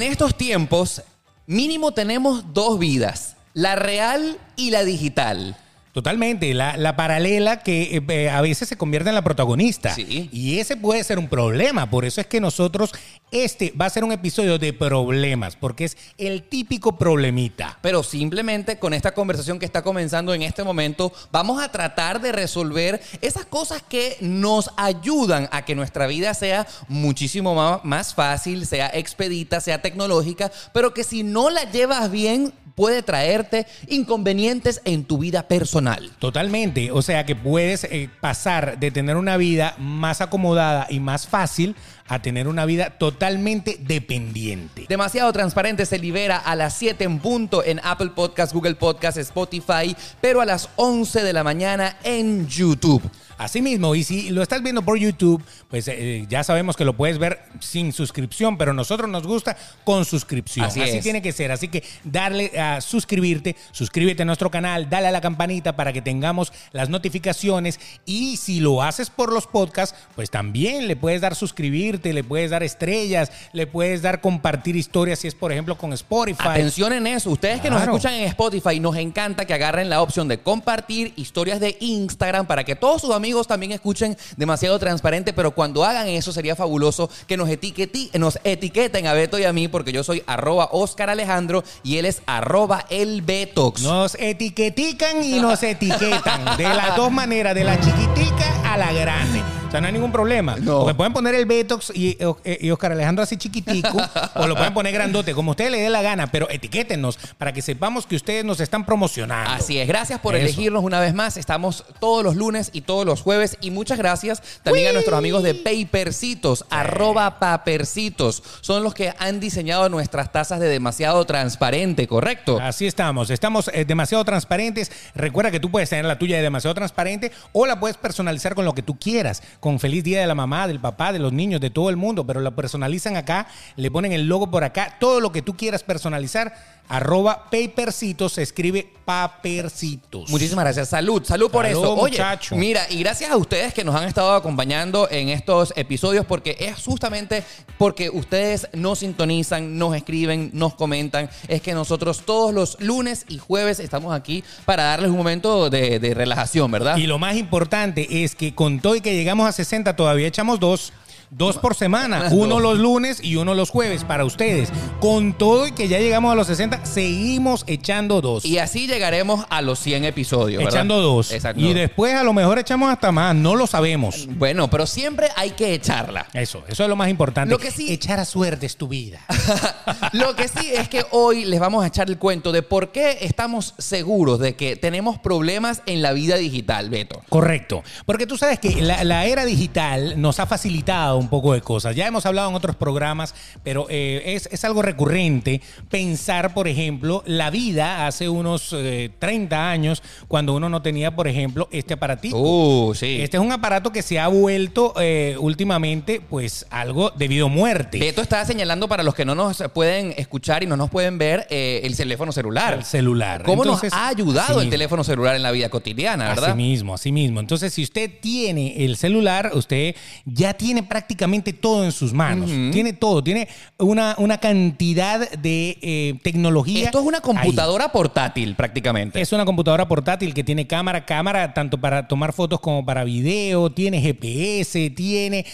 En estos tiempos, mínimo tenemos dos vidas, la real y la digital. Totalmente, la, la paralela que eh, eh, a veces se convierte en la protagonista. Sí. Y ese puede ser un problema. Por eso es que nosotros, este va a ser un episodio de problemas, porque es el típico problemita. Pero simplemente con esta conversación que está comenzando en este momento, vamos a tratar de resolver esas cosas que nos ayudan a que nuestra vida sea muchísimo ma- más fácil, sea expedita, sea tecnológica, pero que si no la llevas bien puede traerte inconvenientes en tu vida personal. Totalmente. O sea que puedes eh, pasar de tener una vida más acomodada y más fácil a tener una vida totalmente dependiente. Demasiado transparente se libera a las 7 en punto en Apple Podcast, Google Podcast, Spotify, pero a las 11 de la mañana en YouTube. Asimismo, y si lo estás viendo por YouTube, pues eh, ya sabemos que lo puedes ver sin suscripción, pero a nosotros nos gusta con suscripción. Así Así, tiene que ser. Así que darle a suscribirte, suscríbete a nuestro canal, dale a la campanita para que tengamos las notificaciones. Y si lo haces por los podcasts, pues también le puedes dar suscribirte, le puedes dar estrellas, le puedes dar compartir historias si es, por ejemplo, con Spotify. Atención en eso. Ustedes que nos escuchan en Spotify, nos encanta que agarren la opción de compartir historias de Instagram para que todos sus amigos también escuchen demasiado transparente. Pero cuando hagan eso, sería fabuloso que nos, etiqueti- nos etiqueten a Beto y a mí, porque yo soy arroba Oscar Alejandro y él es arroba el Betox. Nos etiquetican y nos etiquetan de las dos maneras, de la chiquitica a la grande. O sea, no hay ningún problema. No. Porque pueden poner el Betox y, y Oscar Alejandro así chiquitico, o lo pueden poner grandote, como ustedes les dé la gana, pero etiquétenos para que sepamos que ustedes nos están promocionando. Así es, gracias por Eso. elegirnos una vez más. Estamos todos los lunes y todos los jueves. Y muchas gracias también a nuestros amigos de Papercitos, arroba papercitos. Son los que han diseñado nuestras tazas de demasiado transparente, ¿correcto? Así estamos, estamos eh, demasiado transparentes. Recuerda que tú puedes tener la tuya de demasiado transparente o la puedes personalizar con lo que tú quieras, con feliz día de la mamá, del papá, de los niños, de todo el mundo, pero la personalizan acá, le ponen el logo por acá, todo lo que tú quieras personalizar, arroba papercitos, se escribe papercitos. Muchísimas gracias. Salud, salud por Salud, eso. Oye, muchacho. mira, y gracias a ustedes que nos han estado acompañando en estos episodios, porque es justamente porque ustedes nos sintonizan, nos escriben, nos comentan. Es que nosotros todos los lunes y jueves estamos aquí para darles un momento de, de relajación, ¿verdad? Y lo más importante es que con todo y que llegamos a 60 todavía echamos dos. Dos por semana, uno los lunes y uno los jueves para ustedes. Con todo y que ya llegamos a los 60, seguimos echando dos. Y así llegaremos a los 100 episodios. ¿verdad? echando dos. Exacto. Y después a lo mejor echamos hasta más, no lo sabemos. Bueno, pero siempre hay que echarla. Eso, eso es lo más importante. Lo que sí- Echar a suerte es tu vida. Lo que sí es que hoy les vamos a echar el cuento de por qué estamos seguros de que tenemos problemas en la vida digital, Beto. Correcto. Porque tú sabes que la, la era digital nos ha facilitado un poco de cosas. Ya hemos hablado en otros programas, pero eh, es, es algo recurrente pensar, por ejemplo, la vida hace unos eh, 30 años, cuando uno no tenía, por ejemplo, este aparatito. Uh, sí. Este es un aparato que se ha vuelto eh, últimamente, pues, algo debido a muerte. Beto está señalando para los que no nos pueden escuchar y no nos pueden ver eh, el teléfono celular. El celular. ¿Cómo Entonces, nos ha ayudado el teléfono celular en la vida cotidiana, verdad? Así mismo, así mismo. Entonces, si usted tiene el celular, usted ya tiene prácticamente todo en sus manos. Tiene todo, tiene una, una cantidad de eh, tecnología. Esto es una ahí. computadora portátil prácticamente. Es una computadora portátil que tiene cámara, cámara tanto para tomar fotos como para video, tiene GPS, tiene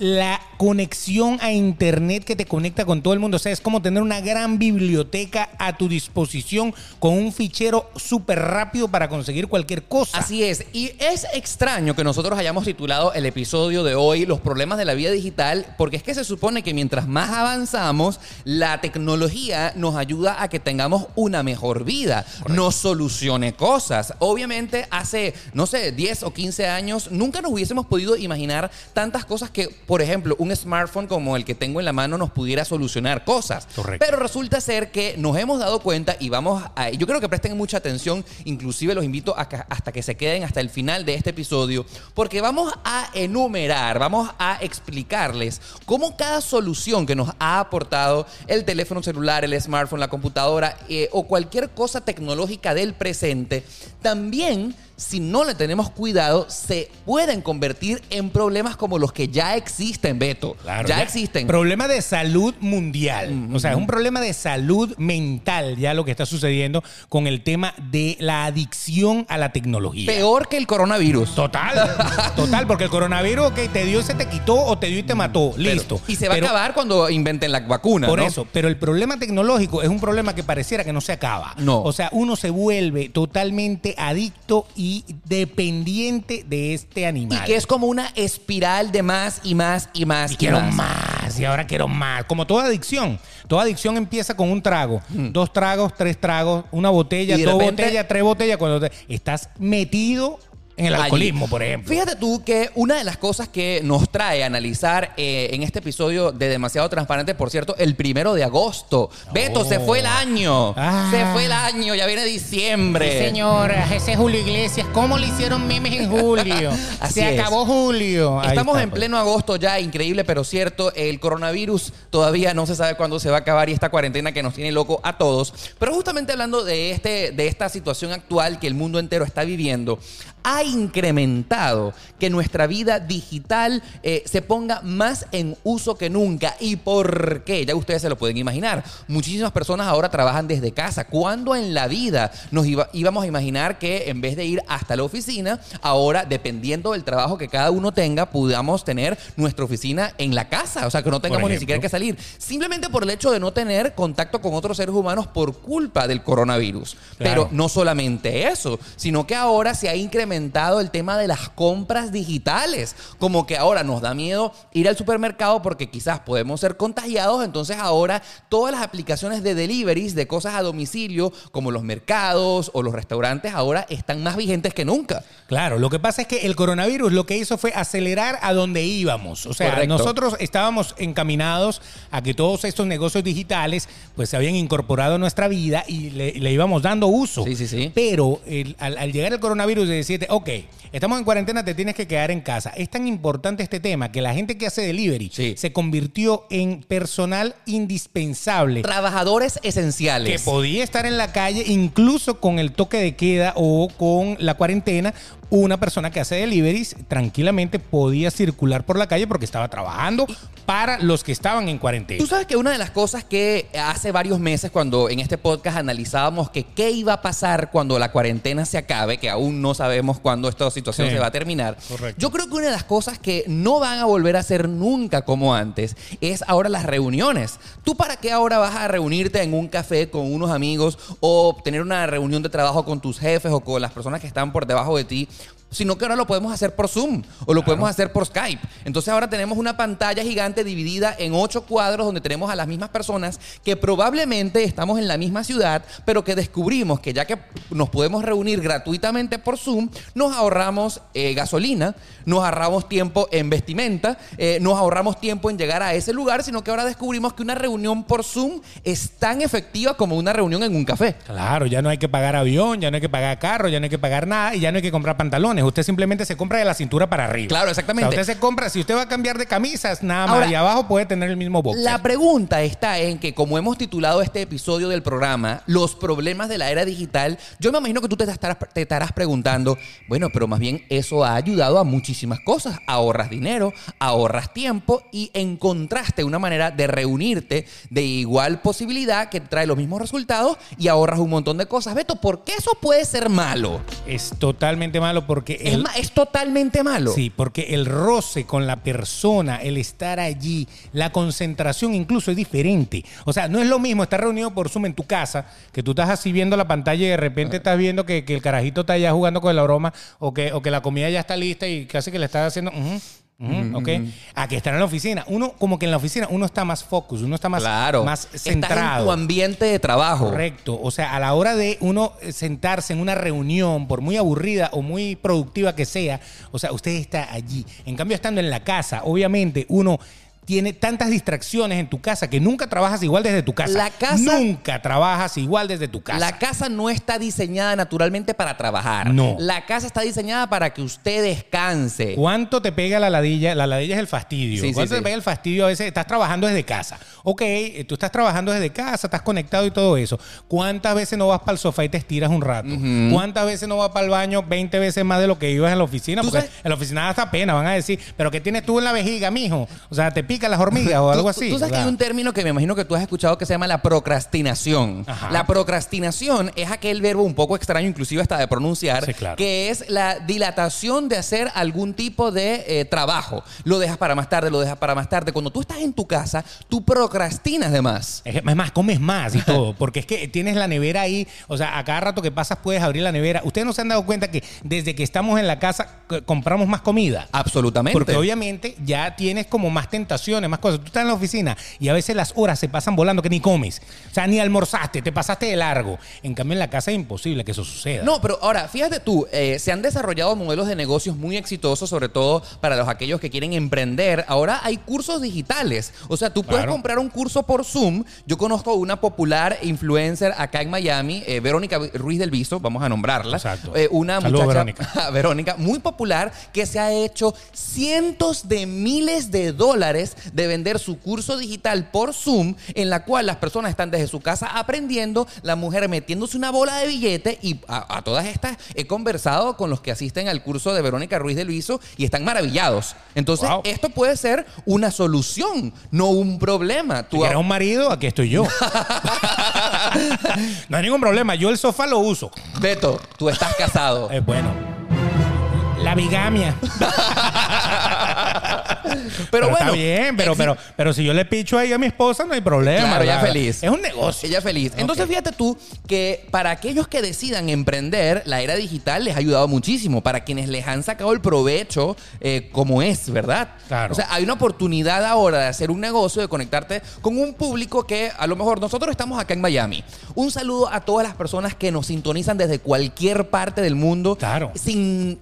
la conexión a internet que te conecta con todo el mundo. O sea, es como tener una gran biblioteca a tu disposición con un fichero súper rápido para conseguir cualquier cosa. Así es, y es extraño que nosotros hayamos titulado el episodio de hoy Los problemas de la vida digital, porque es que se supone que mientras más avanzamos, la tecnología nos ayuda a que tengamos una mejor vida, nos solucione cosas. Obviamente hace, no sé, 10 o 15 años, nunca nos hubiésemos podido imaginar tantas cosas que, por ejemplo, un smartphone como el que tengo en la mano nos pudiera solucionar cosas. Correcto. Pero resulta ser que nos hemos dado cuenta y vamos a... Yo creo que presten mucha atención, inclusive los invito a que- hasta que se queden hasta el final de este episodio, porque vamos a enumerar, vamos a explicarles cómo cada solución que nos ha aportado el teléfono celular, el smartphone, la computadora eh, o cualquier cosa tecnológica del presente, también si no le tenemos cuidado, se pueden convertir en problemas como los que ya existen, Beto. Claro, ya, existen. Problema de salud mundial. O sea, es un problema de salud mental ya lo que está sucediendo con el tema de la adicción a la tecnología. Peor que el coronavirus. Total, total, porque el coronavirus, ok, te dio y se te quitó o te dio y te mató. Pero- Listo. y se va Pero- a acabar cuando inventen la vacuna. Por ¿no? eso, pero el problema tecnológico es un problema que pareciera que no se acaba. No. O sea, uno se vuelve totalmente adicto y dependiente de este Y animal. que es como una espiral de más y más y más. Y y quiero más. más, y ahora quiero más. Como toda adicción. Toda adicción empieza con un trago. Dos tragos, tres tragos, una botella, Y dos repente- botellas, tres botellas. Cuando te- estás metido en el Allí. alcoholismo, por ejemplo. Fíjate tú que una de las cosas que nos trae a analizar eh, en este episodio de Demasiado Transparente, por cierto, el primero de agosto. Beto, se fue el año. Ah. Se fue el año, ya viene diciembre. señora, ese es Julio Iglesias. ¿Cómo le hicieron memes en julio? Así Se es. acabó julio. Estamos está, en pues. pleno agosto ya, increíble pero cierto. El coronavirus todavía no se sabe cuándo se va a acabar y esta cuarentena que nos tiene loco a todos. Pero justamente hablando de, este, de esta situación actual que el mundo entero está viviendo, ha incrementado que nuestra vida digital eh, se ponga más en uso que nunca. ¿Y por qué? Ya ustedes se lo pueden imaginar. Muchísimas personas ahora trabajan desde casa. ¿Cuándo en la vida nos iba- íbamos a imaginar que en vez de ir hasta la oficina, ahora dependiendo del trabajo que cada uno tenga, podamos tener nuestra oficina en la casa? O sea, que no tengamos ni siquiera que salir. Simplemente por el hecho de no tener contacto con otros seres humanos por culpa del coronavirus. Claro. Pero no solamente eso, sino que ahora se ha incrementado el tema de las compras digitales. Como que ahora nos da miedo ir al supermercado porque quizás podemos ser contagiados. Entonces ahora todas las aplicaciones de deliveries de cosas a domicilio, como los mercados o los restaurantes, ahora están más vigentes que nunca. Claro, lo que pasa es que el coronavirus lo que hizo fue acelerar a donde íbamos. O sea, Correcto. nosotros estábamos encaminados a que todos estos negocios digitales pues se habían incorporado a nuestra vida y le, le íbamos dando uso. Sí, sí, sí. Pero el- al, al llegar el coronavirus y ok, estamos en cuarentena, te tienes que quedar en casa. Es tan importante este tema que la gente que hace delivery Sí. se convirtió en personal indispensable. Trabajadores que esenciales. podía estar en la calle incluso con el toque de queda o con la cuarentena. Una persona que hace deliveries tranquilamente podía circular por la calle porque estaba trabajando para los que estaban en cuarentena. Tú sabes que una de las cosas que hace varios meses cuando en este podcast analizábamos que qué iba a pasar cuando la cuarentena se acabe, que aún no sabemos cuándo esta situación Sí. se va a terminar. Correcto. Yo creo que una de las cosas que no van a volver a ser nunca como antes es ahora las reuniones. ¿Tú para qué ahora vas a reunirte en un café con unos amigos o tener una reunión de trabajo con tus jefes o con las personas que están por debajo de ti? Sino que ahora lo podemos hacer por Zoom o lo podemos hacer por Skype. Entonces ahora tenemos una pantalla gigante dividida en ocho cuadros donde tenemos a las mismas personas que probablemente estamos en la misma ciudad, pero que descubrimos que ya que nos podemos reunir gratuitamente por Zoom, nos ahorramos eh, gasolina, nos ahorramos tiempo en vestimenta, eh, nos ahorramos tiempo en llegar a ese lugar, sino que ahora descubrimos que una reunión por Zoom es tan efectiva como una reunión en un café. Claro, ya no hay que pagar avión, ya no hay que pagar carro, ya no hay que pagar nada y ya no hay que comprar pantalones. Usted simplemente se compra de la cintura para arriba. Claro, exactamente. O sea, usted se compra, si usted va a cambiar de camisas, nada más. Y abajo puede tener el mismo boxer. La pregunta está en que, como hemos titulado este episodio del programa, Los problemas de la era digital, yo me imagino que tú te estarás, te estarás preguntando, bueno, pero más bien eso ha ayudado a muchísimas cosas. Ahorras dinero, ahorras tiempo y encontraste una manera de reunirte de igual posibilidad que trae los mismos resultados y ahorras un montón de cosas. Beto, ¿por qué eso puede ser malo? Es totalmente malo porque Es, el- es totalmente malo. Sí, porque el roce con la persona, el estar allí, la concentración incluso es diferente. O sea, no es lo mismo estar reunido por Zoom en tu casa, que tú estás así viendo la pantalla y de repente estás viendo que, que el carajito está allá jugando con la broma o que, o que la comida ya está lista y casi que le estás haciendo... ok, a que estar en la oficina. Uno, como que en la oficina, uno está más focus, uno está más, Claro. más Estás en centrado. tu ambiente de trabajo. Correcto. O sea, a la hora de uno eh, sentarse en una reunión, por muy aburrida o muy productiva que sea, o sea, usted está allí. En cambio, estando en la casa, obviamente uno tiene tantas distracciones en tu casa que nunca trabajas igual desde tu casa. La casa- Nunca trabajas igual desde tu casa. La casa no está diseñada naturalmente para trabajar. No. La casa está diseñada para que usted descanse. ¿Cuánto te pega la ladilla? La ladilla es el fastidio. Sí, ¿Cuánto sí. te pega el fastidio? A veces estás trabajando desde casa. Ok, eh, tú estás trabajando desde casa, estás conectado y todo eso. ¿Cuántas veces no vas para el sofá y te estiras un rato? ¿Cuántas veces no vas para el baño 20 veces más de lo que ibas en la oficina? ¿Tú Porque sabes? en la oficina hasta pena, van a decir, pero ¿qué tienes tú en la vejiga, mijo? O sea, ¿te pican las hormigas o algo así? Tú sabes que hay un término que me imagino que tú has escuchado que se llama la procrastinación. Ajá. La procrastinación es aquel verbo un poco extraño, inclusive hasta de pronunciar, Sí, claro. que es la dilatación de hacer algún tipo de eh, trabajo. Lo dejas para más tarde, lo dejas para más tarde. Cuando tú estás en tu casa, tú procrastinas de más. Es más, comes más y todo, porque es que tienes la nevera ahí, o sea, a cada rato que pasas puedes abrir la nevera. Ustedes no se han dado cuenta que desde que estamos en la casa compramos más comida. Absolutamente. Porque obviamente ya tienes como más más cosas. Tú estás en la oficina y a veces las horas se pasan volando que ni comes. O sea, ni almorzaste, te pasaste de largo. En cambio, en la casa es imposible que eso suceda. No, pero ahora, fíjate tú, eh, se han desarrollado modelos de negocios muy exitosos, sobre todo para los aquellos que quieren emprender. Ahora hay cursos digitales. O sea, tú puedes Claro. comprar un curso por Zoom. Yo conozco una popular influencer acá en Miami, eh, Verónica Ruiz del Viso, vamos a nombrarla. Exacto. Eh, una muchacha, Verónica. Verónica, muy popular, que se ha hecho cientos de miles de dólares de vender su curso digital por Zoom, en la cual las personas están desde su casa aprendiendo, la mujer metiéndose una bola de billete y a, a todas estas he conversado con los que asisten al curso de Verónica Ruiz del Viso y están maravillados. Entonces, Wow. esto puede ser una solución, no un problema. Si Tú quieres un marido, aquí estoy yo. no hay ningún problema. Yo el sofá lo uso. Beto, tú estás casado. Es bueno. La bigamia. Pero, bueno, está bien, pero, pero, pero si yo le picho ahí a mi esposa, no hay problema. Claro, ella feliz. Es un negocio. Ella feliz. Entonces, fíjate tú que para aquellos que decidan emprender, la era digital les ha ayudado muchísimo. Para quienes les han sacado el provecho eh, como es, ¿verdad? Claro. O sea, hay una oportunidad ahora de hacer un negocio, de conectarte con un público que a lo mejor nosotros estamos acá en Miami. Un saludo a todas las personas que nos sintonizan desde cualquier parte del mundo. Claro. Sin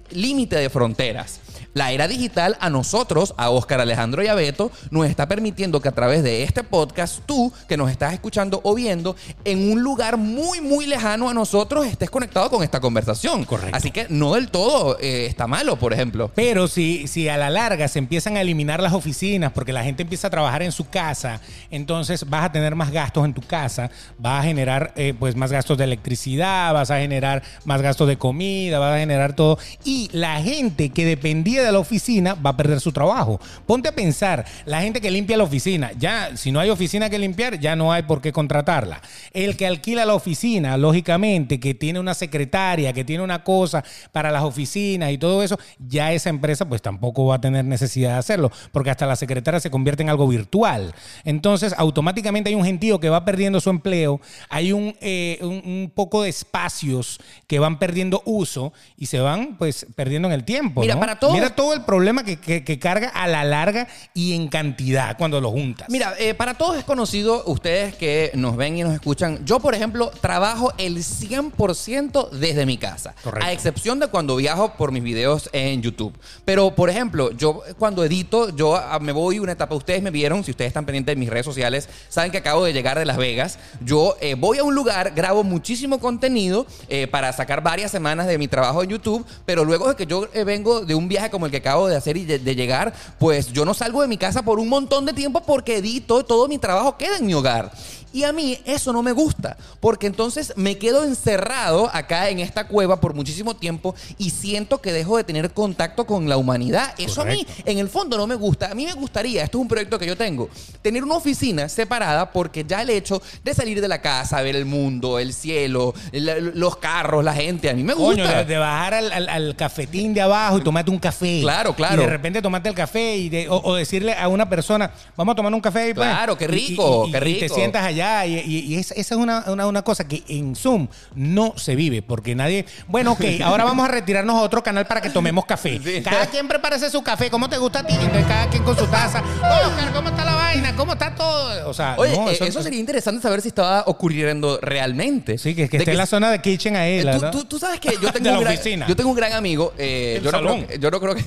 de fronteras. La era digital a nosotros, a Oscar Alejandro y a Beto, nos está permitiendo que a través de este podcast, tú que nos estás escuchando o viendo, en un lugar muy, muy lejano a nosotros, estés conectado con esta conversación. Correcto. Así que no del todo eh, está malo, por ejemplo. Pero si, si a la larga se empiezan a eliminar las oficinas porque la gente empieza a trabajar en su casa, entonces vas a tener más gastos en tu casa, vas a generar eh, pues más gastos de electricidad, vas a generar más gastos de comida, vas a generar todo. Y la gente que dependía de la oficina va a perder su trabajo. Ponte a pensar, la gente que limpia la oficina, ya si no hay oficina que limpiar, ya no hay por qué contratarla. El que alquila la oficina, lógicamente, que tiene una secretaria, que tiene una cosa para las oficinas y todo eso, ya esa empresa pues tampoco va a tener necesidad de hacerlo, porque hasta la secretaria se convierte en algo virtual. Entonces, automáticamente hay un gentío que va perdiendo su empleo, hay un, eh, un, un poco de espacios que van perdiendo uso y se van pues perdiendo en el tiempo. Mira, ¿no? para todo- Mira todo el problema que, que- que carga a la larga y en cantidad cuando lo juntas. Mira, eh, para todos es conocido, ustedes que nos ven y nos escuchan, yo por ejemplo trabajo el 100% desde mi casa, Correcto. a excepción de cuando viajo por mis videos en YouTube. Pero por ejemplo, yo cuando edito, yo ah, me voy una etapa, ustedes me vieron, si ustedes están pendientes de mis redes sociales, saben que acabo de llegar de Las Vegas, yo eh, voy a un lugar, grabo muchísimo contenido eh, para sacar varias semanas de mi trabajo en YouTube, pero luego de que yo vengo de un viaje como el que acabo de hacer y de, de llegar, pues yo no salgo de mi casa por un montón de tiempo porque edito, todo mi trabajo queda en mi hogar. Y a mí eso no me gusta, porque entonces me quedo encerrado acá en esta cueva por muchísimo tiempo y siento que dejo de tener contacto con la humanidad. Eso a mí, Correcto. en el fondo, no me gusta. A mí me gustaría, esto es un proyecto que yo tengo, tener una oficina separada porque ya el hecho de salir de la casa, ver el mundo, el cielo, el- los carros, la gente, a mí me gusta. Coño, de, de bajar al, al- al cafetín de abajo y tomarte un café. Claro, claro. Y de repente tomarte el café y de- o, o decirle a una persona, vamos a tomar un café. ahí, pues". Claro, qué Y- rico, y- y- qué Y te rico. sientas allá y, y- y esa, es una, una- una cosa que en Zoom no se vive porque nadie... Bueno, ok, ahora vamos a retirarnos a otro canal para que tomemos café. Sí. Cada quien prepárese su café. ¿Cómo te gusta a ti? Entonces cada quien con su taza. Oscar, ¿cómo está la vaina? ¿Cómo está todo? O sea, Oye, no, eh, eso, sería interesante saber si estaba ocurriendo realmente. Sí, que, que esté en la zona de kitchen ahí. Eh, la- tú, ¿no? tú- tú sabes que yo tengo, De la un gran, oficina. yo tengo un gran amigo. eh, yo, no creo que, yo no creo que.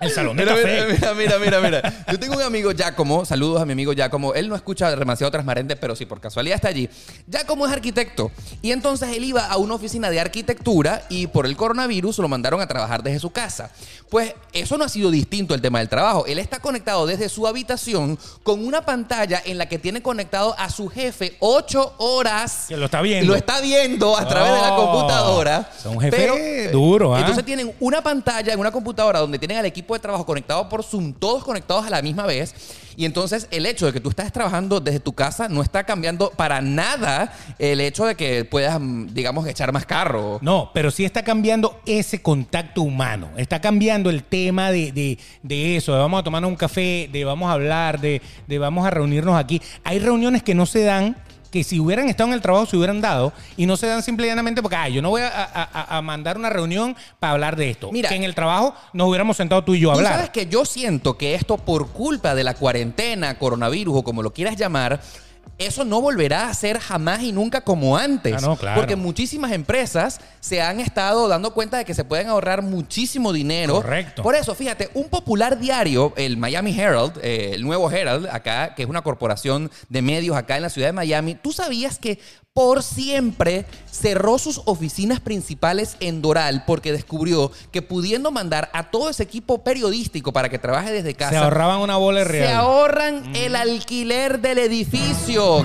El salón de Mira, café. mira, mira, mira, mira. Yo tengo un amigo Giacomo, saludos a mi amigo Giacomo. Él no escucha demasiado transparente, pero si por casualidad está allí. Giacomo es arquitecto. Y entonces él iba a una oficina de arquitectura y por el coronavirus lo mandaron a trabajar desde su casa. Pues eso no ha sido distinto el tema del trabajo. Él está conectado desde su habitación con una pantalla en la que tiene conectado a su jefe ocho horas. Que lo está viendo. Lo está viendo a través de la Oh, computadora. es un jefe Pero, duro, ¿ah? Entonces tienen una pantalla en una computadora donde tienen al equipo de trabajo conectado por Zoom, todos conectados a la misma vez. Y entonces el hecho de que tú estás trabajando desde tu casa no está cambiando para nada el hecho de que puedas, mm, digamos, echar más carro. No, pero sí está cambiando ese contacto humano. Está cambiando el tema de, de- de eso, de vamos a tomarnos un café, de vamos a hablar, de, de vamos a reunirnos aquí. Hay reuniones que no se dan, que si hubieran estado en el trabajo se hubieran dado, y no se dan simple y llanamente porque, ay, yo no voy a, a- a- a mandar una reunión para hablar de esto. Mira. que en el trabajo nos hubiéramos sentado tú y yo a Tú hablar. sabes que yo siento que esto por culpa de la cuarentena, coronavirus o como lo quieras llamar, eso no volverá a ser jamás y nunca como antes. Ah, no, claro. Porque muchísimas empresas se han estado dando cuenta de que se pueden ahorrar muchísimo dinero. Correcto. Por eso, fíjate, un popular diario, el Miami Herald, eh, el nuevo Herald, acá, que es una corporación de medios acá en la ciudad de Miami, ¿tú sabías que por siempre cerró sus oficinas principales en Doral porque descubrió que pudiendo mandar a todo ese equipo periodístico para que trabaje desde casa, se ahorraban una bola de se real. ahorran el alquiler del edificio.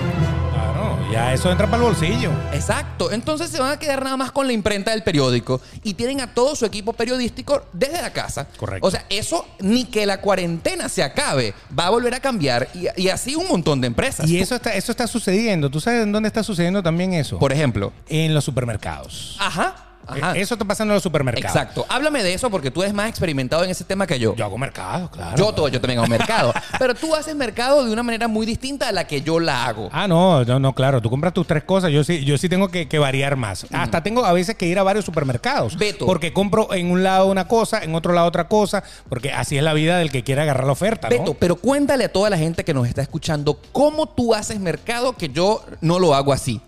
Ya eso entra para el bolsillo. Exacto. Entonces se van a quedar nada más con la imprenta del periódico y tienen a todo su equipo periodístico desde la casa. Correcto. O sea, eso ni que la cuarentena se acabe va a volver a cambiar y, y así un montón de empresas. Y eso está, eso está sucediendo. ¿Tú sabes en dónde está sucediendo también eso? Por ejemplo. en los supermercados. Ajá. Ajá. Eh, Eso está pasando en los supermercados. Exacto. Háblame de eso porque tú eres más experimentado en ese tema que yo. Yo hago mercado, claro. Yo, todo, yo también hago mercado. Pero tú haces mercado de una manera muy distinta a la que yo la hago. Ah, no, no, no, claro. Tú compras tus tres cosas. Yo sí, yo sí tengo que, que variar más. Hasta tengo a veces que ir a varios supermercados. Beto. Porque compro en un lado una cosa, en otro lado otra cosa. Porque así es la vida del que quiere agarrar la oferta, ¿no? Beto, pero cuéntale a toda la gente que nos está escuchando cómo tú haces mercado que yo no lo hago así.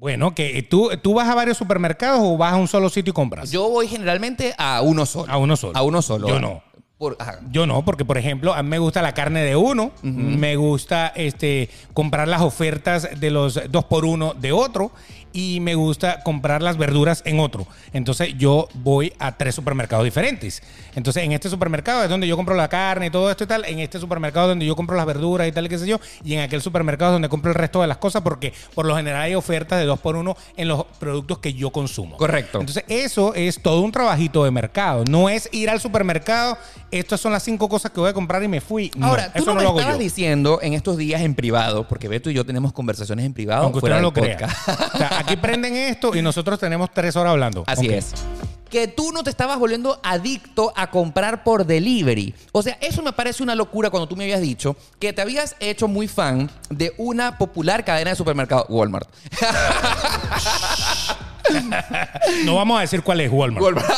Bueno, que tú, tú vas a varios supermercados o vas a un solo sitio y compras. Yo voy generalmente a uno solo. A uno solo. A uno solo. Yo no. Por-. Yo no, porque por ejemplo, a mí me gusta la carne de uno, me gusta este comprar las ofertas de los dos por uno de otro y me gusta comprar las verduras en otro. Entonces yo voy a tres supermercados diferentes. Entonces en este supermercado es donde yo compro la carne y todo esto y tal, en este supermercado es donde yo compro las verduras y tal y qué sé yo, y en aquel supermercado es donde compro el resto de las cosas porque por lo general hay ofertas de dos por uno en los productos que yo consumo. Correcto. Entonces eso es todo un trabajito de mercado. No es ir al supermercado, estas son las cinco cosas que voy a comprar y me fui. No, Ahora, tú eso no, no, me lo hago estabas yo. diciendo en estos días en privado, porque Beto y yo tenemos conversaciones en privado Aunque usted fuera no del lo crea. podcast. O sea, aquí prenden esto y nosotros tenemos tres horas hablando. Así Ok. es. Que tú no te estabas volviendo adicto a comprar por delivery. O sea, eso me parece una locura cuando tú me habías dicho que te habías hecho muy fan de una popular cadena de supermercados, Walmart. No vamos a decir cuál es Walmart. Walmart.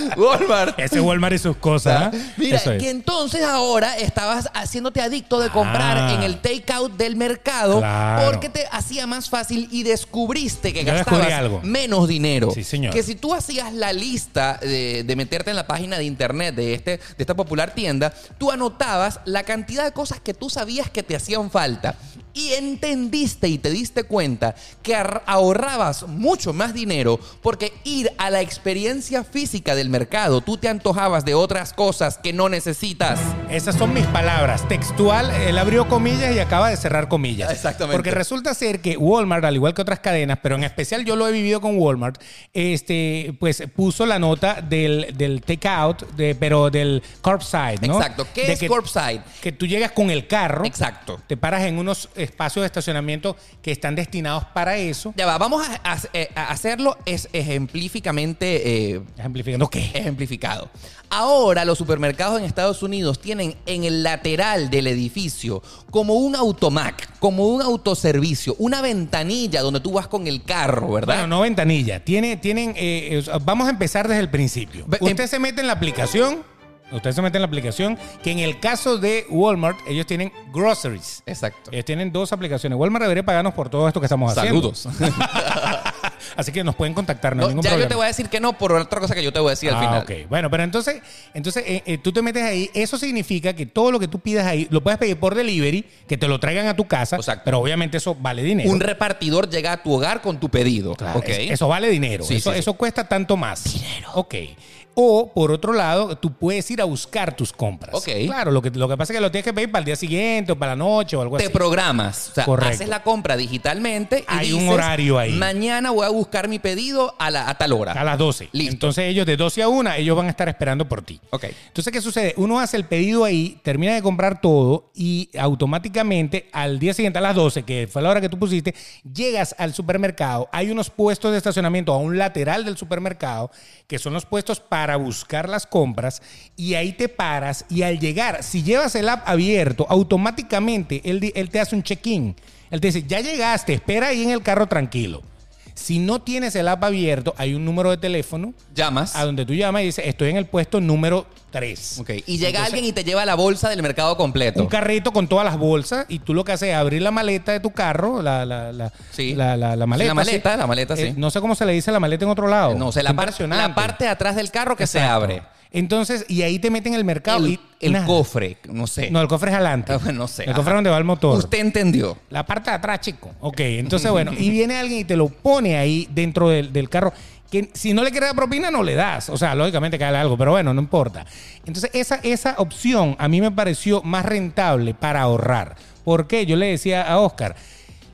Walmart. Ese Walmart y sus cosas. ¿eh? Mira, Eso es. que entonces ahora estabas haciéndote adicto de comprar Ah. en el takeout del mercado Claro. porque te hacía más fácil y descubriste que Yo gastabas algo. menos dinero. Sí, señor. Que si tú hacías la lista de, de meterte en la página de internet de, este, de esta popular tienda, tú anotabas la cantidad de cosas que tú sabías que te hacían falta. Y entendiste y te diste cuenta que ahorrabas mucho más dinero porque ir a la experiencia física del mercado, tú te antojabas de otras cosas que no necesitas. Esas son mis palabras. Textual, él abrió comillas y acaba de cerrar comillas. Exactamente. Porque resulta ser que Walmart, al igual que otras cadenas, pero en especial yo lo he vivido con Walmart, este, pues puso la nota del, del takeout, de, pero del curbside, ¿no? Exacto. ¿Qué De es que- curbside? Que tú llegas con el carro. Exacto. Te paras en unos espacios de estacionamiento que están destinados para eso. Ya va, vamos a, a- a hacerlo es ejemplificamente eh, Ejemplificando qué. ejemplificado. Ahora los supermercados en Estados Unidos tienen en el lateral del edificio como un automac, como un autoservicio, una ventanilla donde tú vas con el carro, ¿verdad? Bueno, no ventanilla. Tiene, tienen, eh, eh, vamos a empezar desde el principio. Ve- Usted em- se mete en la aplicación. Usted se mete en la aplicación que en el caso de Walmart, ellos tienen groceries. Exacto. Ellos tienen dos aplicaciones. Walmart debería pagarnos por todo esto que estamos haciendo. Saludos. Así que nos pueden contactar, no, No, ningún ya problema. yo te voy a decir que no por otra cosa que yo te voy a decir al Ah, final. ok. Bueno, pero entonces, entonces eh, eh, tú te metes ahí. Eso significa que todo lo que tú pidas ahí lo puedes pedir por delivery, que te lo traigan a tu casa. Exacto. Pero obviamente eso vale dinero. Un repartidor llega a tu hogar con tu pedido. Claro, ¿ok? es- Eso vale dinero. Sí, eso, sí, sí. eso cuesta tanto más. Dinero. Ok. O, por otro lado, tú puedes ir a buscar tus compras. Ok. Claro, lo que, lo que pasa es que lo tienes que pedir para el día siguiente o para la noche o algo te así. programas. O sea, Correcto. haces la compra digitalmente y Hay un horario ahí. Mañana voy a buscar mi pedido a, la, a tal hora. A las 12. Listo. Entonces ellos de 12 a 1, ellos van a estar esperando por ti. Ok. Entonces, ¿qué sucede? Uno hace el pedido ahí, termina de comprar todo y automáticamente al día siguiente a las 12, que fue la hora que tú pusiste, llegas al supermercado. Hay unos puestos de estacionamiento a un lateral del supermercado, que son los puestos para buscar las compras, y ahí te paras y al llegar, si llevas el app abierto, automáticamente él, él te hace un check-in. Él te dice, ya llegaste, espera ahí en el carro tranquilo. Si no tienes el app abierto, hay un número de teléfono Llamas. a donde tú llamas y dices, estoy en el puesto número 3. Ok. Y llega alguien y te lleva la bolsa del mercado completo. Un carrito con todas las bolsas y tú lo que haces es abrir la maleta de tu carro, la, la, la, Sí. la, la- la maleta. la maleta, sí. la maleta, sí. Eh, no sé cómo se le dice la maleta en otro lado. no sé, la, Qué par- la parte de atrás del carro que se abre. Entonces, y ahí te meten el mercado. El, y el nada. cofre, no sé. No, el cofre es adelante. Ah, bueno, no sé. El cofre es donde va el motor. Usted entendió. La parte de atrás, chico. Ok, entonces bueno, y viene alguien y te lo pone ahí dentro del, del carro. Que si no le quieres dar propina, no le das. O sea, lógicamente cae algo, pero bueno, no importa. Entonces, esa, esa opción a mí me pareció más rentable para ahorrar. ¿Por qué? Yo le decía a Oscar,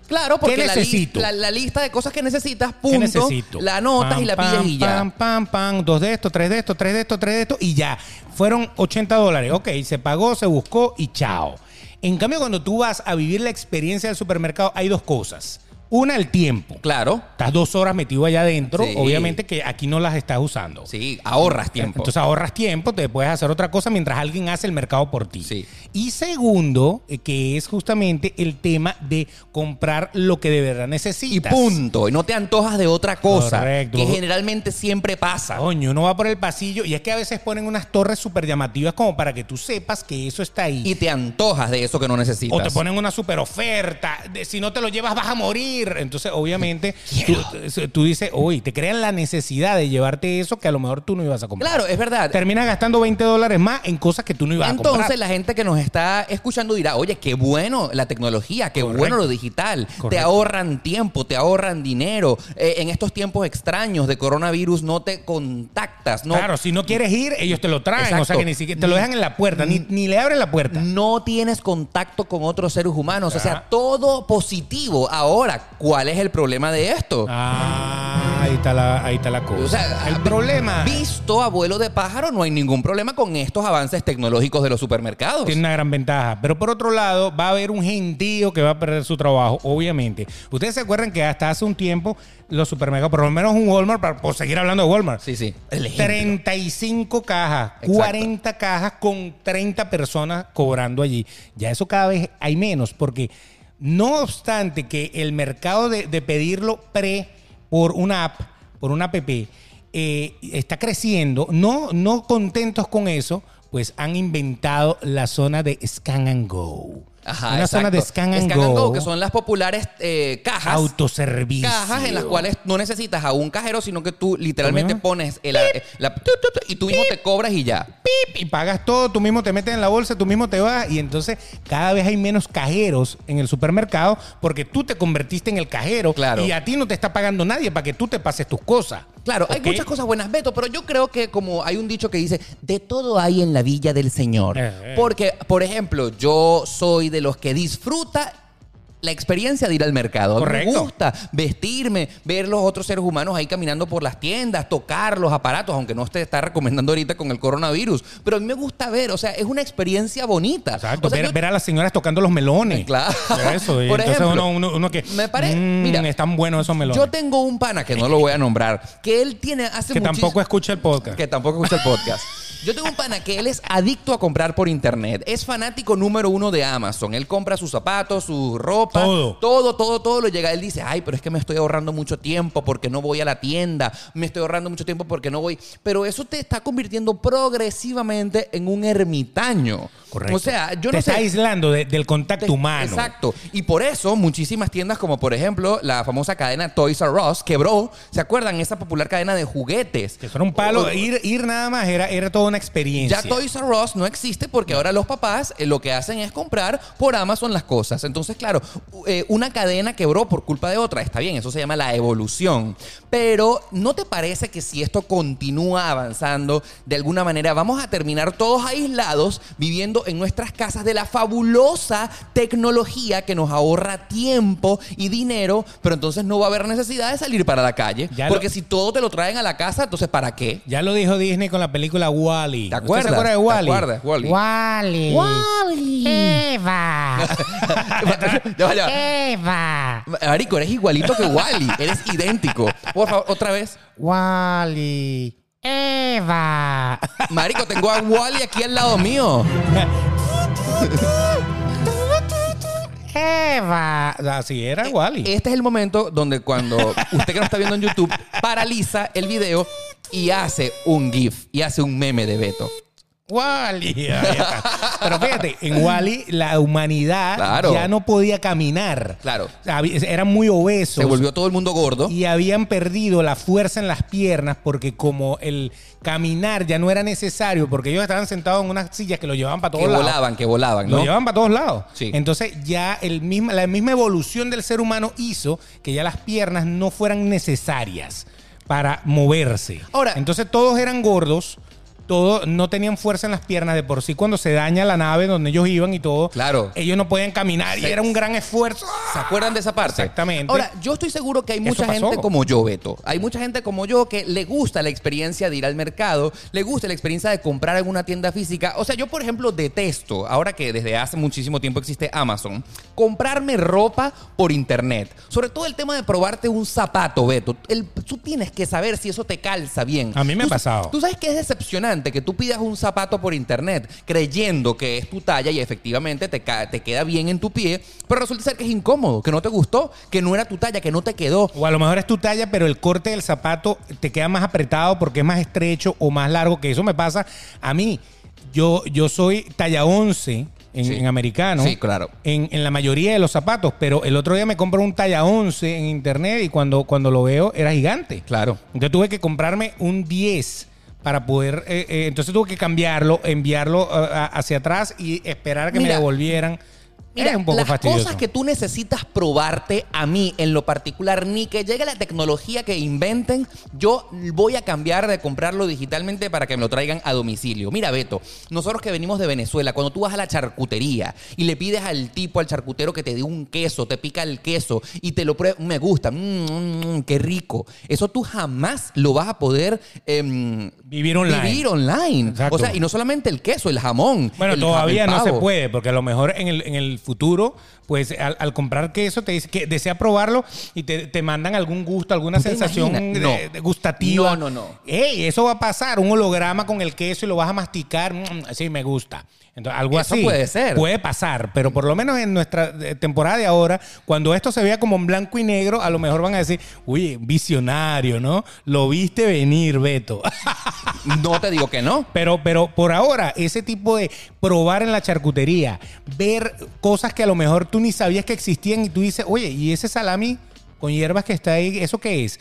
Claro, porque ¿Qué la, li- necesito? la- la lista de cosas que necesitas, ¿qué punto, necesito? la anotas Pam, y la pam, pides y ya. Pam, pam, pam, dos de esto, tres de esto, tres de esto, tres de esto y ya. Fueron 80 dólares. Ok, se pagó, se buscó y chao. En cambio, cuando tú vas a vivir la experiencia del supermercado, hay dos cosas. Una, el tiempo. Claro. Estás dos horas metido allá adentro, Sí. obviamente que aquí no las estás usando. Sí, ahorras tiempo. Entonces ahorras tiempo, te puedes hacer otra cosa mientras alguien hace el mercado por ti. Sí. Y segundo, eh, que es justamente el tema de comprar lo que de verdad y necesitas. punto. Y no te antojas de otra cosa. Correcto. Que generalmente siempre pasa. Coño, uno va por el pasillo y es que a veces ponen unas torres súper llamativas como para que tú sepas que eso está ahí. Y te antojas de eso que no necesitas. O te ponen una super oferta. de si no te lo llevas, vas a morir. Entonces, obviamente, tú, tú dices, uy, te crean la necesidad de llevarte eso que a lo mejor tú no ibas a comprar. Claro, es verdad. Terminas gastando 20 dólares más en cosas que tú no ibas a Entonces comprar. la gente que nos está escuchando dirá, oye, qué bueno la tecnología, qué Correcto. bueno lo digital. Te ahorran tiempo, te ahorran dinero. Eh, en estos tiempos extraños de coronavirus no te contactas, no, Claro, si no quieres ir, ellos te lo traen. O sea, que ni siquiera te lo dejan en la puerta, ni, ni le abren la puerta. no tienes contacto con otros seres humanos. O sea, todo positivo. Ahora, ¿cuál es el problema de esto? Ah, ahí está la, ahí está la cosa. O sea, el problema Visto abuelo de pájaro, no hay ningún problema con estos avances tecnológicos de los supermercados. tiene una gran ventaja. Pero por otro lado, va a haber un gentío que va a perder su trabajo, obviamente. Ustedes se acuerdan que hasta hace un tiempo los supermercados, por lo menos un Walmart, para por seguir hablando de Walmart, Sí, sí. El ejemplo. 35 cajas, Exacto. 40 cajas con 30 personas cobrando allí. Ya eso cada vez hay menos, porque no obstante que el mercado de, pedirlo pre por una app, por una app, eh, está creciendo, no, no contentos con eso, pues han inventado la zona de Scan and Go. Ajá, una zona de exacto. Scan and, go, que son las populares eh, cajas. autoservicio. Cajas en las cuales no necesitas a un cajero, sino que tú literalmente pones el, eh, la, y tú mismo te cobras y ya. pip, y pagas todo, tú mismo te metes en la bolsa, tú mismo te vas y entonces cada vez hay menos cajeros en el supermercado porque tú te convertiste en el cajero Claro. y a ti no te está pagando nadie para que tú te pases tus cosas. Claro, hay muchas cosas buenas, Beto, pero yo creo que como hay un dicho que dice, de todo hay en la villa del Señor. Eh, eh. Porque, por ejemplo, yo soy de los que disfruta la experiencia de ir al mercado. A mí Me Correcto. gusta vestirme, ver los otros seres humanos ahí caminando por las tiendas, tocar los aparatos, aunque no te está recomendando ahorita con el coronavirus. Pero a mí me gusta ver, o sea, es una experiencia bonita. Exacto, O sea, ver, yo- ver a las señoras tocando los melones. Claro. Eso, Por entonces ejemplo, uno, uno- uno que. me pare- "Mm, mira, están buenos esos melones. Yo tengo un pana que no lo voy a nombrar, que él tiene hace que muchis- tampoco escucha el podcast. que tampoco escucha el podcast. Yo tengo un pana que él es adicto a comprar por internet. Es fanático número uno de Amazon. Él compra sus zapatos, su ropa. Todo. Todo, todo, todo lo llega. Él dice, ay, pero es que me estoy ahorrando mucho tiempo porque no voy a la tienda. Me estoy ahorrando mucho tiempo porque no voy. Pero eso te está convirtiendo progresivamente en un ermitaño. Correcto. O sea, yo Te no está sé. aislando de- del contacto Te- humano. Exacto. Y por eso muchísimas tiendas como por ejemplo la famosa cadena Toys R Us quebró. ¿Se acuerdan? Esa popular cadena de juguetes. Que era un palo. O- ir, ir nada más era, era toda una experiencia. Ya Toys R Us no existe porque ahora los papás eh, lo que hacen es comprar por Amazon las cosas. Entonces, claro, u- eh, una cadena quebró por culpa de otra. Está bien, eso se llama la evolución. Pero ¿no te parece que si esto continúa avanzando, de alguna manera vamos a terminar todos aislados viviendo en nuestras casas de la fabulosa tecnología que nos ahorra tiempo y dinero, pero entonces no va a haber necesidad de salir para la calle? Ya lo- porque si todo te lo traen a la casa, entonces ¿para qué? Ya lo dijo Disney con la película Wally. ¿Te acuerdas? ¿Se acuerda de ¿Te Wally? acuerdas, Wall-E? Wally. Wally. Eva. Ya ya va. Eva. Marico, eres igualito que Wally. Eres idéntico. Por favor, otra vez. Wally. Eva. Marico, tengo a Wally aquí al lado mío. Eva. Así era Wally. Este es el momento donde cuando usted que no está viendo en YouTube paraliza el video y hace un GIF y hace un meme de Beto. Wally. Pero fíjate, en Wally la humanidad Claro. ya no podía caminar. Claro. Eran muy obesos. Se volvió todo el mundo gordo. y habían perdido la fuerza en las piernas porque como el caminar ya no era necesario porque ellos estaban sentados en unas sillas que lo llevaban para Que todos lados. volaban, que volaban, Lo ¿no? llevaban para todos lados. Sí. Entonces ya el misma, la misma evolución del ser humano hizo que ya las piernas no fueran necesarias para moverse. Ahora- entonces todos eran gordos. Todos no tenían fuerza en las piernas de por sí cuando se daña la nave donde ellos iban y todo. Claro. Ellos no podían caminar y era un gran esfuerzo. ¿Se acuerdan de esa parte? Exactamente. Ahora, yo estoy seguro que hay mucha gente como yo, Beto. Hay mucha gente como yo que le gusta la experiencia de ir al mercado, le gusta la experiencia de comprar en una tienda física. O sea, yo, por ejemplo, detesto, ahora que desde hace muchísimo tiempo existe Amazon, comprarme ropa por internet. Sobre todo el tema de probarte un zapato, Beto. El- tú tienes que saber si eso te calza bien. A mí me ha pasado. Tú sabes que es decepcionante que tú pidas un zapato por internet creyendo que es tu talla y efectivamente te, te queda bien en tu pie, pero resulta ser que es incómodo, que no te gustó, que no era tu talla, que no te quedó. O a lo mejor es tu talla, pero el corte del zapato te queda más apretado porque es más estrecho o más largo, que eso me pasa a mí. Yo, yo soy talla 11 en, Sí. en americano. Sí, claro. En, en la mayoría de los zapatos, pero el otro día me compré un talla 11 en internet y cuando, cuando lo veo era gigante. Claro. Entonces tuve que comprarme un 10 para poder, eh, eh, entonces tuve que cambiarlo, enviarlo eh, a- hacia atrás y esperar a que Mira, me devolvieran. Mira, es un poco las fastidioso. cosas que tú necesitas probarte a mí en lo particular, ni que llegue la tecnología que inventen, yo voy a cambiar de comprarlo digitalmente para que me lo traigan a domicilio. Mira, Beto, nosotros que venimos de Venezuela, cuando tú vas a la charcutería y le pides al tipo, al charcutero que te dé un queso, te pica el queso y te lo prueba, me gusta, mm, mm, qué rico. Eso tú jamás lo vas a poder em, Vivir online. Vivir online. Exacto. O sea, y no solamente el queso, el jamón. Bueno, el todavía no se puede, porque a lo mejor en el, en el futuro, pues al, al comprar queso te dice que desea probarlo y te, te mandan algún gusto, alguna ¿Tú te sensación de- No. de gustativa. No, no, no. Ey, eso va a pasar, un holograma con el queso y lo vas a masticar. Mm, sí, me gusta. Entonces, algo Eso así. puede ser. Puede pasar, pero por lo menos en nuestra eh, temporada de ahora, cuando esto se vea como en blanco y negro, a lo mejor van a decir, uy, visionario, ¿no? Lo viste venir, Beto. No te digo que no. Pero, pero por ahora, ese tipo de probar en la charcutería, ver cosas que a lo mejor tú ni sabías que existían y tú dices, oye, ¿y ese salami con hierbas que está ahí, eso qué es?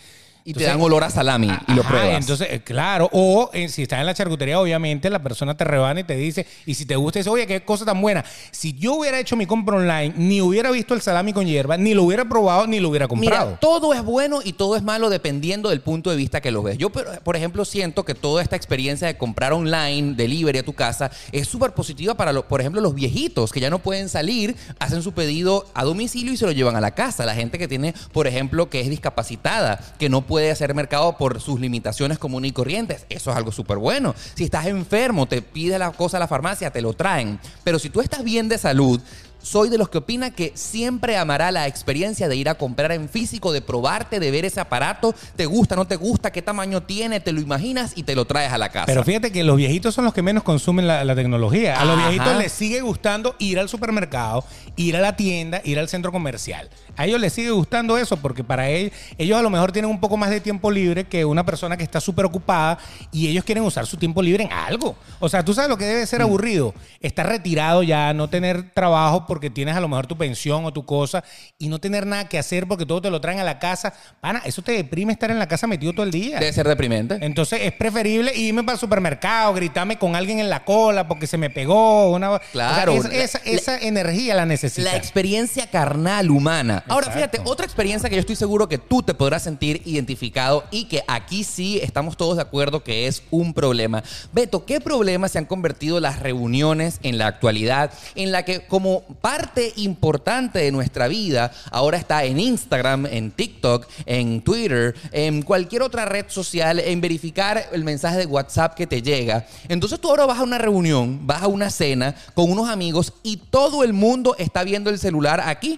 Y te dan olor a salami y lo Ajá, pruebas. Entonces, eh, claro, o eh, si estás en la charcutería, obviamente la persona te rebana y te dice, y si te gusta, dice, oye, qué cosa tan buena. Si yo hubiera hecho mi compra online, ni hubiera visto el salami con hierba, ni lo hubiera probado, ni lo hubiera comprado. Mira, todo es bueno y todo es malo dependiendo del punto de vista que lo ves. Yo, por por ejemplo, siento que toda esta experiencia de comprar online, delivery a tu casa, es súper positiva para, lo- por ejemplo, los viejitos que ya no pueden salir, hacen su pedido a domicilio y se lo llevan a la casa. La gente que tiene, por ejemplo, que es discapacitada, que no puede hacer mercado por sus limitaciones comunes y corrientes. Eso es algo súper bueno. Si estás enfermo, te pide la cosa a la farmacia, te lo traen. Pero si tú estás bien de salud, soy de los que opina que siempre amará la experiencia de ir a comprar en físico, de probarte, de ver ese aparato, te gusta, no te gusta, qué tamaño tiene, te lo imaginas y te lo traes a la casa. Pero fíjate que los viejitos son los que menos consumen la, la tecnología. A los viejitos les sigue gustando ir al supermercado, ir a la tienda, ir al centro comercial. A ellos les sigue gustando eso porque para ellos, ellos a lo mejor tienen un poco más de tiempo libre que una persona que está súper ocupada y ellos quieren usar su tiempo libre en algo. O sea, tú sabes lo que debe Mm. ser aburrido. Estar retirado ya, no tener trabajo porque tienes a lo mejor tu pensión o tu cosa y no tener nada que hacer porque todo te lo traen a la casa. Pana, eso te deprime estar en la casa metido todo el día. Debe ser deprimente. Entonces es preferible irme para el supermercado, gritarme con alguien en la cola porque se me pegó. Una... Claro. O sea, esa, esa- esa energía la necesita. La experiencia carnal humana. Ahora, Exacto. fíjate, otra experiencia que yo estoy seguro que tú te podrás sentir identificado y que aquí sí estamos todos de acuerdo que es un problema. Beto, ¿qué problemas se han convertido las reuniones en la actualidad en la que como parte importante de nuestra vida ahora está en Instagram, en TikTok, en Twitter, en cualquier otra red social, en verificar el mensaje de WhatsApp que te llega? Entonces tú ahora vas a una reunión, vas a una cena con unos amigos y todo el mundo está viendo el celular aquí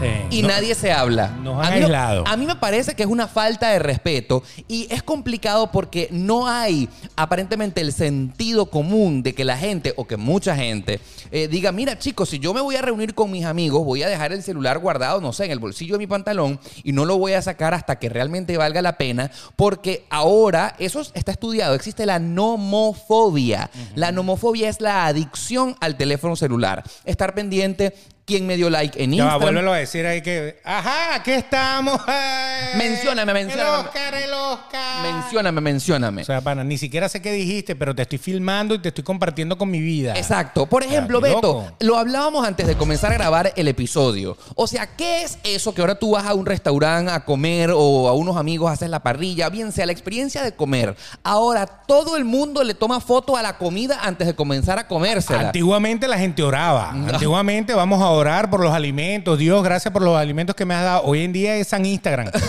Sí. y No, nadie se habla. nos han a, mí, aislado. a mí me parece que es una falta de respeto y es complicado porque no hay aparentemente el sentido común de que la gente o que mucha gente eh, diga, mira chicos, si yo me voy a reunir con mis amigos, voy a dejar el celular guardado, no sé, en el bolsillo de mi pantalón y no lo voy a sacar hasta que realmente valga la pena porque ahora, eso está estudiado, existe la nomofobia. La nomofobia es la adicción al teléfono celular. Estar pendiente quién me dio like en Ya Instagram. vuélvelo a decir ahí que. Ajá, aquí estamos. ¡Ay! Mencióname, mencióname. El Oscar, el Oscar. Mencióname, mencióname. O sea, pana, ni siquiera sé qué dijiste, pero te estoy filmando y te estoy compartiendo con mi vida. Exacto. Por ejemplo, qué Beto, loco. lo hablábamos antes de comenzar a grabar el episodio. O sea, ¿qué es eso que ahora tú vas a un restaurante a comer o a unos amigos haces la parrilla? Bien sea la experiencia de comer. Ahora todo el mundo le toma foto a la comida antes de comenzar a comérsela. Antiguamente la gente oraba. Antiguamente vamos a orar por los alimentos. Dios, gracias por los alimentos que me has dado. Hoy en día es San Instagram.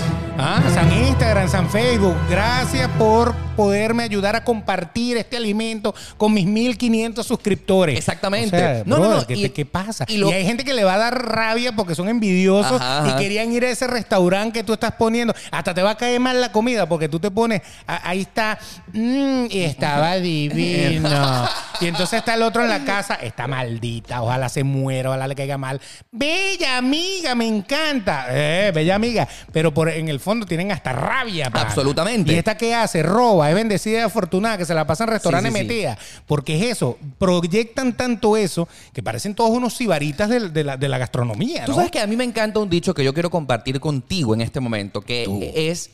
Ah, San Instagram, San Facebook. Gracias por poderme ayudar a compartir este alimento con mis 1500 suscriptores. Exactamente. O sea, No, no, brother, no, ¿qué, y- te- qué pasa? y hay gente que le va a dar rabia porque son envidiosos Ajá, ajá. y querían ir a ese restaurante que tú estás poniendo. Hasta te va a caer mal la comida porque tú te pones, a- ahí está, mm, y estaba divino. y entonces está el otro en la casa, está maldita, ojalá se muera, ojalá le caiga mal. Bella amiga, me encanta. Eh, bella amiga. Pero por, en el fondo tienen hasta rabia. pana. Absolutamente. Y esta que hace, roba, es bendecida y afortunada, que se la pasan en restaurantes Sí, sí, sí. metidas. Porque es eso, proyectan tanto eso que parecen todos unos sibaritas de, de la, de la gastronomía. Tú ¿no? sabes que a mí me encanta un dicho que yo quiero compartir contigo en este momento, que es,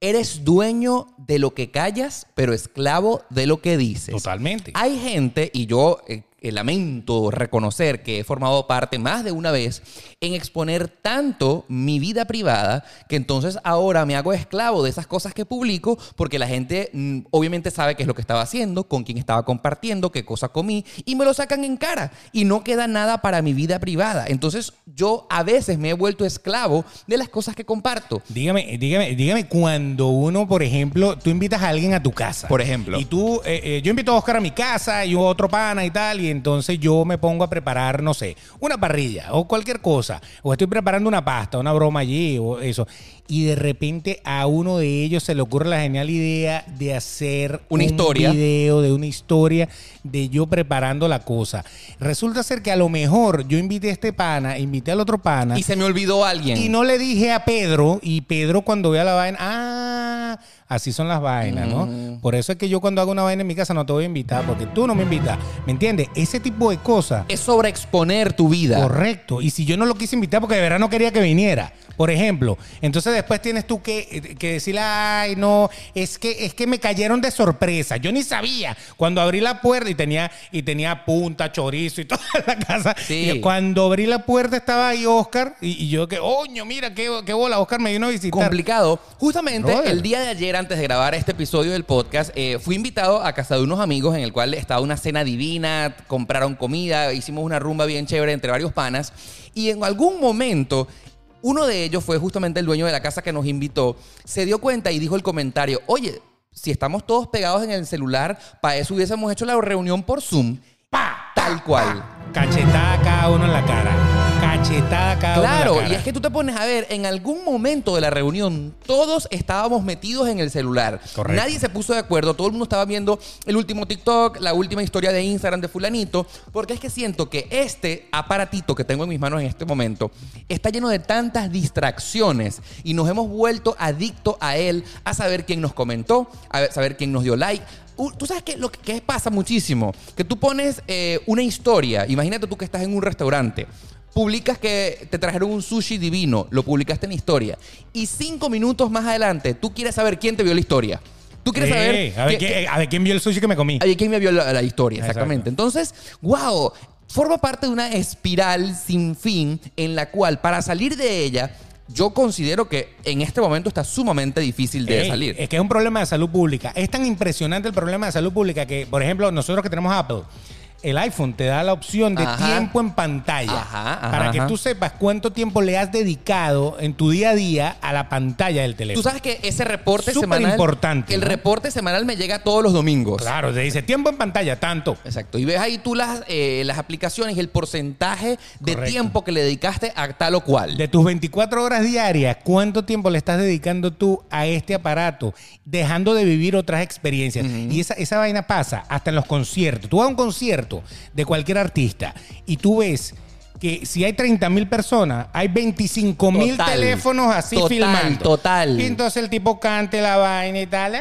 eres dueño de lo que callas, pero esclavo de lo que dices. Totalmente. Hay gente, y yo eh, eh, lamento reconocer que he formado parte más de una vez en exponer tanto mi vida privada que entonces ahora me hago esclavo de esas cosas que publico porque la gente mm, obviamente sabe qué es lo que estaba haciendo, con quién estaba compartiendo, qué cosa comí y me lo sacan en cara y no queda nada para mi vida privada. Entonces yo a veces me he vuelto esclavo de las cosas que comparto. Dígame, dígame, dígame cuando uno, por ejemplo, tú invitas a alguien a tu casa. Por ejemplo. Y tú, eh, eh, yo invito a Oscar a mi casa y otro pana y tal, y entonces yo me pongo a preparar, no sé, una parrilla o cualquier cosa. O estoy preparando una pasta, una broma allí o eso. Y de repente a uno de ellos se le ocurre la genial idea de hacer Una un historia. video de una historia de yo preparando la cosa. Resulta ser que a lo mejor yo invité a este pana, invité al otro pana. Y se me olvidó alguien. Y no le dije a Pedro, y Pedro cuando vea la vaina, ah, así son las vainas. ¿no? Por eso es que yo cuando hago una vaina en mi casa no te voy a invitar, porque tú no me invitas. ¿Me entiendes? Ese tipo de cosas. Es sobreexponer tu vida. Correcto. Y si yo no lo quise invitar porque de verdad no quería que viniera, por ejemplo, entonces después tienes tú que, que decirle, ay, no, es que, es que me cayeron de sorpresa. Yo ni sabía. Cuando abrí la puerta y tenía, y tenía punta, chorizo y toda la casa. Sí. Y cuando abrí la puerta estaba ahí Oscar y, y yo que, oño, mira, qué, qué bola, Oscar me vino a visitar. complicado. Justamente Brother. el día de ayer, antes de grabar este episodio del podcast, eh, fui invitado a casa de unos amigos en el cual estaba una cena divina, compraron comida, hicimos una rumba bien chévere entre varios panas. Y en algún momento, uno de ellos fue justamente el dueño de la casa que nos invitó, se dio cuenta y dijo el comentario, oye, si estamos todos pegados en el celular, para eso hubiésemos hecho la reunión por Zoom. ¡Pa! Tal cual. Cachetada cada uno en la cara. Cachetada cada uno en Claro, la cara. y es que tú te pones a ver, en algún momento de la reunión, todos estábamos metidos en el celular. Correcto. Nadie se puso de acuerdo, todo el mundo estaba viendo el último TikTok, la última historia de Instagram de fulanito, porque es que siento que este aparatito que tengo en mis manos en este momento está lleno de tantas distracciones y nos hemos vuelto adictos a él, a saber quién nos comentó, a saber quién nos dio like. Uh, Tú sabes que lo que, que pasa muchísimo, que tú pones eh, una historia, imagínate tú que estás en un restaurante, publicas que te trajeron un sushi divino, lo publicaste en historia, y cinco minutos más adelante tú quieres saber quién te vio la historia. Tú quieres saber... a, ver, que- ¿quién, a ver quién vio el sushi que me comí. Oye, ¿quién me vio la, la historia? Exacto. Exactamente. Entonces, wow, forma parte de una espiral sin fin en la cual para salir de ella, yo considero que en este momento está sumamente difícil de Ey, salir. Es que es un problema de salud pública. Es tan impresionante el problema de salud pública que, por ejemplo, nosotros que tenemos Apple, el iPhone te da la opción de Ajá. tiempo en pantalla Ajá, ajá, para que tú sepas cuánto tiempo le has dedicado en tu día a día a la pantalla del teléfono. Tú sabes que ese reporte Súper semanal... importante, El ¿no? reporte semanal me llega todos los domingos. Claro, te dice tiempo en pantalla, tanto. Exacto. Y ves ahí tú las, eh, las aplicaciones y el porcentaje de Correcto. tiempo que le dedicaste a tal o cual. De tus 24 horas diarias, ¿cuánto tiempo le estás dedicando tú a este aparato? Dejando de vivir otras experiencias. Y esa, esa vaina pasa hasta en los conciertos. Tú vas a un concierto de cualquier artista y tú ves que si hay 30 mil personas, hay 25 mil teléfonos así Total, filmando. total. Y entonces el tipo cante la vaina y tal. ¡Ah!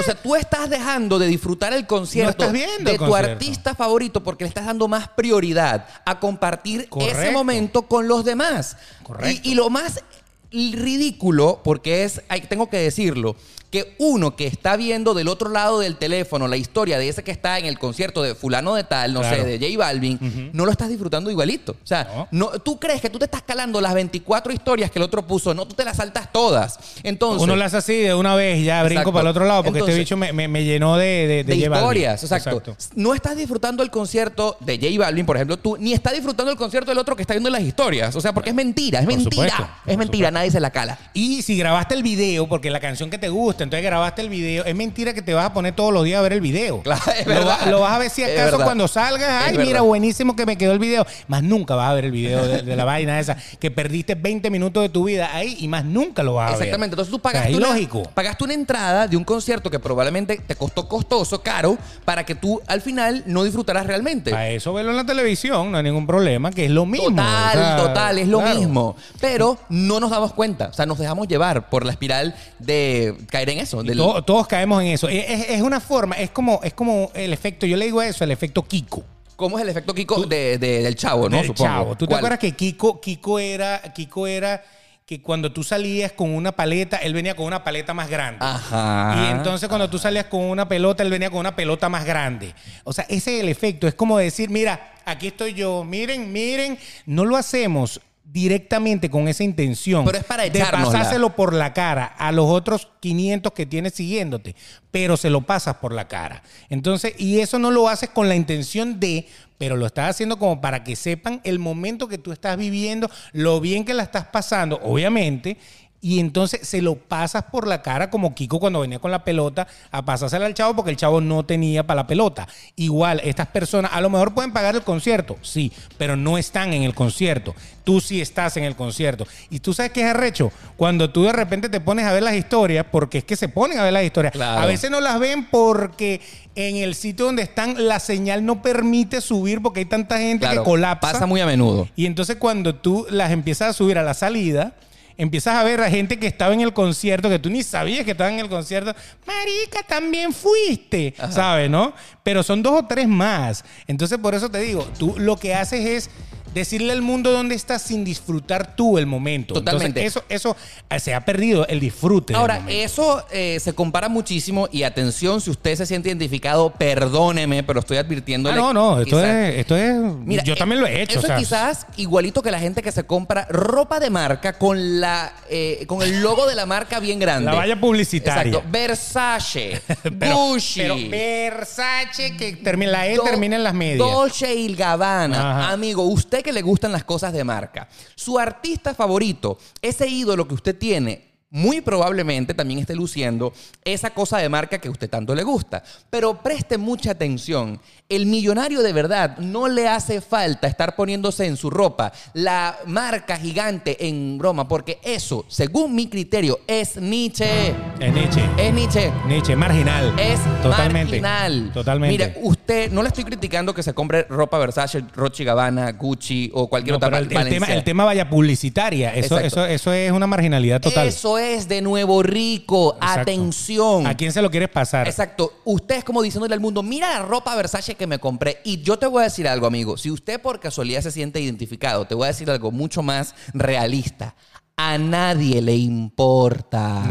O sea, tú estás dejando de disfrutar el concierto No estás viendo de el tu concierto. artista favorito porque le estás dando más prioridad a compartir ese momento con los demás. Correcto. Y, y lo más ridículo, porque es, tengo que decirlo, que uno que está viendo del otro lado del teléfono la historia de ese que está en el concierto de fulano de tal, no Claro. sé, de J Balvin, no lo estás disfrutando igualito. O sea, no. tú crees que tú te estás calando las 24 historias que el otro puso, no, tú te las saltas todas. Entonces, Uno las hace así de una vez ya brinco Exacto. para el otro lado porque Entonces- este bicho me, me- me llenó de, de, historias, exacto. No estás disfrutando el concierto de J Balvin, por ejemplo, tú, ni estás disfrutando el concierto del otro que está viendo las historias. O sea, porque es mentira, es Por mentira. supuesto, es mentira, supuesto. nadie se la cala. Y si grabaste el video, porque la canción que te gusta, entonces grabaste el video, es mentira que te vas a poner todos los días a ver el video. Claro, es lo, verdad. va- lo vas a ver si acaso cuando salgas, Es ay, verdad. mira, buenísimo que me quedó el video. Más nunca vas a ver el video de, de la vaina esa, que perdiste 20 minutos de tu vida ahí y más nunca lo vas a ver. Exactamente. Entonces tú pagaste, una, ilógico. pagaste una entrada de un concierto que probablemente te costó costoso, caro, para que tú al final no disfrutaras realmente. Para eso verlo en la televisión, no hay ningún problema, que es lo mismo. Total, o sea, total, es lo claro. mismo. Pero no nos damos cuenta. O sea, nos dejamos llevar por la espiral de caer en eso. Del- todos caemos en eso. Es, una forma, es como, es como el efecto, yo le digo eso, el efecto Kiko. ¿Cómo es el efecto Kiko de- de- del chavo, no? Del Supongo. chavo. ¿Tú te acuerdas que Kiko, Kiko era, Kiko era que cuando tú salías con una paleta, él venía con una paleta más grande. Ajá. Y entonces cuando tú salías con una pelota, él venía con una pelota más grande. O sea, ese es el efecto. Es como decir, mira, aquí estoy yo, miren, miren, no lo hacemos directamente con esa intención Pero es para de pasárselo por la cara a los otros 500 que tienes siguiéndote, pero se lo pasas por la cara. Entonces, y eso no lo haces con la intención de, pero lo estás haciendo como para que sepan el momento que tú estás viviendo, lo bien que la estás pasando, obviamente. Y entonces se lo pasas por la cara como Kiko cuando venía con la pelota a pasársela al chavo porque el chavo no tenía para la pelota. Igual, estas personas a lo mejor pueden pagar el concierto, sí, pero no están en el concierto. Tú sí estás en el concierto. Y tú sabes qué es arrecho. Cuando tú de repente te pones a ver las historias, porque es que se ponen a ver las historias. Claro. A veces no las ven porque en el sitio donde están la señal no permite subir porque hay tanta gente Claro, que colapsa. Pasa muy a menudo. Y entonces cuando tú las empiezas a subir a la salida, empiezas a ver a gente que estaba en el concierto, que tú ni sabías que estaba en el concierto. Marica, también fuiste, ¿sabes, no? Pero son dos o tres más. Entonces por eso te digo, tú lo que haces es decirle al mundo dónde estás sin disfrutar tú el momento. Totalmente. Entonces eso, eso eh, se ha perdido el disfrute. Ahora, eso eh, se compara muchísimo y atención, si usted se siente identificado, perdóneme, pero estoy advirtiéndole. Ah, no, no, esto quizás- es, esto es, Mira, yo eh, también lo he hecho. Eso o sea, es quizás igualito que la gente que se compra ropa de marca con la eh, con el logo de la marca bien grande. La valla publicitaria. Exacto. Versace, pero, Gucci. pero Versace que termina, la E Do- termina en las medias. Dolce y Gabbana. Ajá. Amigo, usted que le gustan las cosas de marca, su artista favorito, ese ídolo que usted tiene, muy probablemente también esté luciendo esa cosa de marca que a usted tanto le gusta. Pero preste mucha atención. El millonario de verdad no le hace falta estar poniéndose en su ropa la marca gigante en broma, porque eso, según mi criterio, es Nietzsche. Es Nietzsche. Es Nietzsche. Nietzsche, marginal. Es Totalmente. marginal. Totalmente. Mira, usted, no le estoy criticando que se compre ropa Versace, Roche Gabbana, Gucci o cualquier No, otra el, marca. el tema, el tema vaya publicitaria. Eso, Exacto. eso, eso es una marginalidad total. Eso es de nuevo rico. Exacto. Atención. ¿A quién se lo quieres pasar? Exacto. Usted es como diciéndole al mundo, mira la ropa Versace que me compré. Y yo te voy a decir algo, amigo. Si usted por casualidad se siente identificado, te voy a decir algo mucho más realista. A nadie le importa.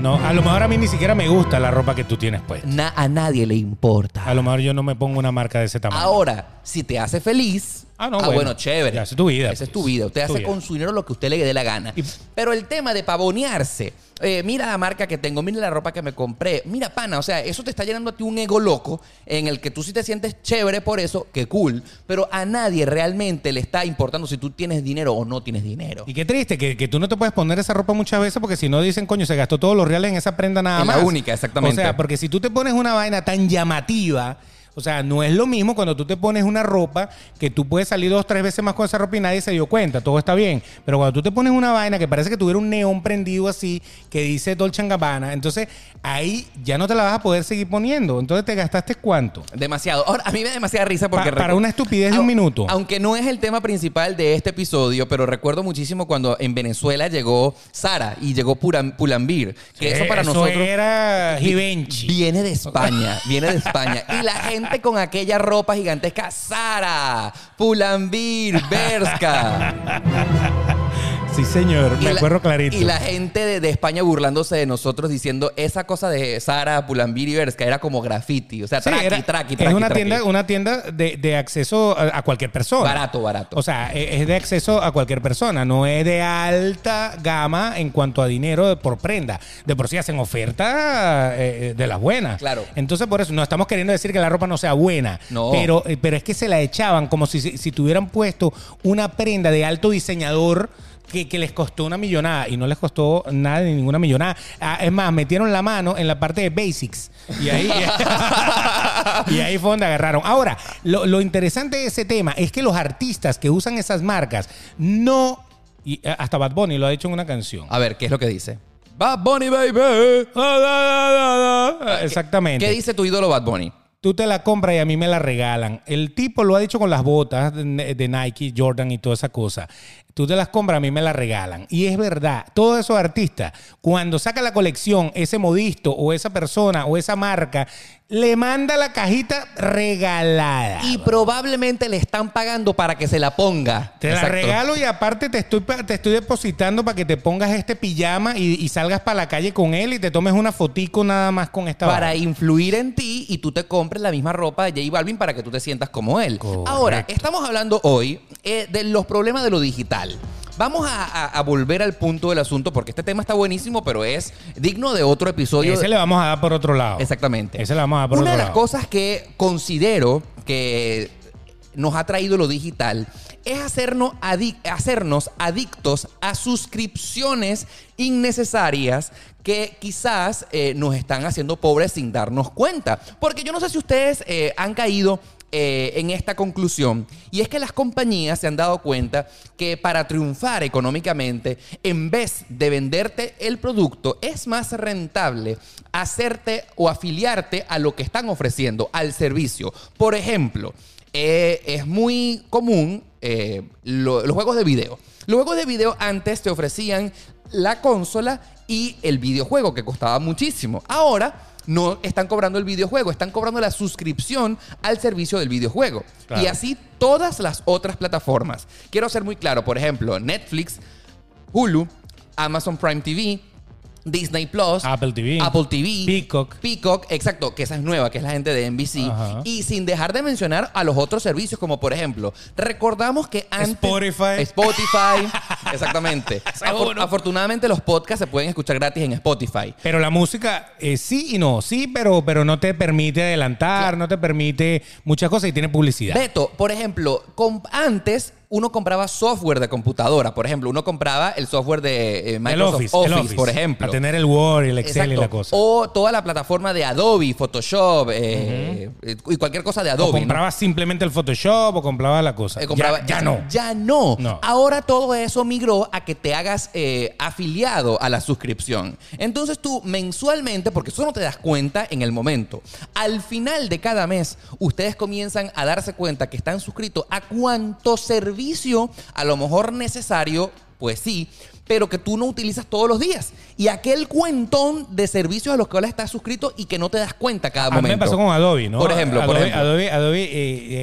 No, no, a lo mejor a mí ni siquiera me gusta la ropa que tú tienes puesta. Na- a nadie le importa. A lo mejor yo no me pongo una marca de ese tamaño. Ahora, si te hace feliz, Ah, no, bueno. bueno. chévere. Esa es tu vida, Esa es pues. tu vida. Usted Tu hace vida. con su dinero lo que usted le dé la gana. Y- Pero el tema de pavonearse, eh, mira la marca que tengo, mira la ropa que me compré, mira pana, o sea, eso te está llenando a ti un ego loco en el que tú sí te sientes chévere por eso, que cool, pero a nadie realmente le está importando si tú tienes dinero o no tienes dinero. Y qué triste que, que tú no te puedes poner esa ropa muchas veces porque si no dicen, coño, se gastó todos los reales en esa prenda nada En la más. única, exactamente. O sea, porque si tú te pones una vaina tan llamativa, o sea, no es lo mismo cuando tú te pones una ropa que tú puedes salir dos, tres veces más con esa ropa y nadie se dio cuenta, todo está bien. Pero cuando tú te pones una vaina que parece que tuviera un neón prendido así, que dice Dolce Gabbana, entonces ahí ya no te la vas a poder seguir poniendo. Entonces te gastaste cuánto. Demasiado. Ahora, a mí me da demasiada risa porque... Pa- para una estupidez de un minuto. Aunque no es el tema principal de este episodio, pero recuerdo muchísimo cuando en Venezuela llegó Sara y llegó Puram- Pulambir, que eso para nosotros... era Givenchy. Viene de España, viene de España. Y la gente con aquella ropa gigantesca, Sara, Pulambir, Berska. Sí, señor, me la- acuerdo clarito. Y la gente de, de España burlándose de nosotros diciendo esa cosa de Sara, Pulambir y Berska era como graffiti. O sea, Sí, traqui, era- traqui, es traqui, una traqui. tienda, una tienda de, de acceso a, a cualquier persona. Barato, barato. O sea, e- es de acceso a cualquier persona, no es de alta gama en cuanto a dinero por prenda. De por sí hacen oferta eh, de las buenas. Claro. Entonces, por eso no estamos queriendo decir que la ropa no sea buena. No. Pero, eh, pero es que se la echaban como si, si tuvieran puesto una prenda de alto diseñador. Que, que les costó una millonada y no les costó nada ni ninguna millonada. Ah, es más, metieron la mano en la parte de basics y ahí, y ahí fue donde agarraron. Ahora, lo, lo interesante de ese tema es que los artistas que usan esas marcas no. Y eh, hasta Bad Bunny lo ha dicho en una canción. A ver, ¿qué es lo que dice? Bad Bunny, baby. Exactamente. ¿Qué dice tu ídolo Bad Bunny? Tú te la compras y a mí me la regalan. El tipo lo ha dicho con las botas de Nike, Jordan y toda esa cosa. Tú te las compras, a mí me la regalan. Y es verdad, todos esos artistas, cuando saca la colección, ese modisto o esa persona o esa marca, le manda la cajita regalada. Y probablemente le están pagando para que se la ponga. Te la regalo y aparte te estoy, te estoy depositando para que te pongas este pijama y, y salgas para la calle con él y te tomes una fotico nada más con esta Para influir en ti y tú te compres la misma ropa de J Balvin para que tú te sientas como él. Correcto. Ahora, estamos hablando hoy eh, de los problemas de lo digital. Vamos a, a- a volver al punto del asunto porque este tema está buenísimo, pero es digno de otro episodio. Ese le vamos a dar por otro lado. Exactamente. Ese le vamos a dar por Una otro de las lado. cosas que considero que nos ha traído lo digital es hacernos, adic- hacernos adictos a suscripciones innecesarias que quizás eh, nos están haciendo pobres sin darnos cuenta. Porque yo no sé si ustedes eh, han caído eh, en esta conclusión. Y es que las compañías se han dado cuenta que para triunfar económicamente, en vez de venderte el producto, es más rentable hacerte o afiliarte a lo que están ofreciendo, al servicio. Por ejemplo, eh, es muy común eh, lo- los juegos de video. Los juegos de video antes te ofrecían la consola y el videojuego que costaba muchísimo. Ahora no están cobrando el videojuego, están cobrando la suscripción al servicio del videojuego. Claro. Y así todas las otras plataformas. Quiero ser muy claro, por ejemplo, Netflix, Hulu, Amazon Prime TV, Disney Plus, Apple TV, Apple TV, Peacock. Peacock, exacto, que esa es nueva, que es la gente de NBC. Ajá. Y sin dejar de mencionar a los otros servicios, como por ejemplo, recordamos que antes. Spotify. Spotify, exactamente. Afor- afortunadamente, los podcasts se pueden escuchar gratis en Spotify. Pero la música eh, sí y no, sí, pero, pero no te permite adelantar, no te permite muchas cosas y tiene publicidad. Beto, por ejemplo, con- antes uno compraba software de computadora. Por ejemplo, uno compraba el software de eh, Microsoft Office, Office, el Office, por ejemplo. A tener el Word, el Excel y la cosa. O toda la plataforma de Adobe, Photoshop eh, eh, y cualquier cosa de O Adobe. ¿no? comprabas simplemente el Photoshop o comprabas la cosa. Eh, compraba- ya, ya no. Ya no. No. Ahora todo eso migró a que te hagas afiliado a la suscripción. Entonces tú mensualmente, porque eso no te das cuenta en el momento, al final de cada mes, ustedes comienzan a darse cuenta que están suscritos a cuánto servicio, a lo mejor necesario, pues sí, pero que tú no utilizas todos los días. Y aquel cuentón de servicios a los cuales estás suscrito y que no te das cuenta cada A mí momento. me pasó con Adobe, ¿no? Por ejemplo, por Adobe, ejemplo. Adobe, Adobe, eh,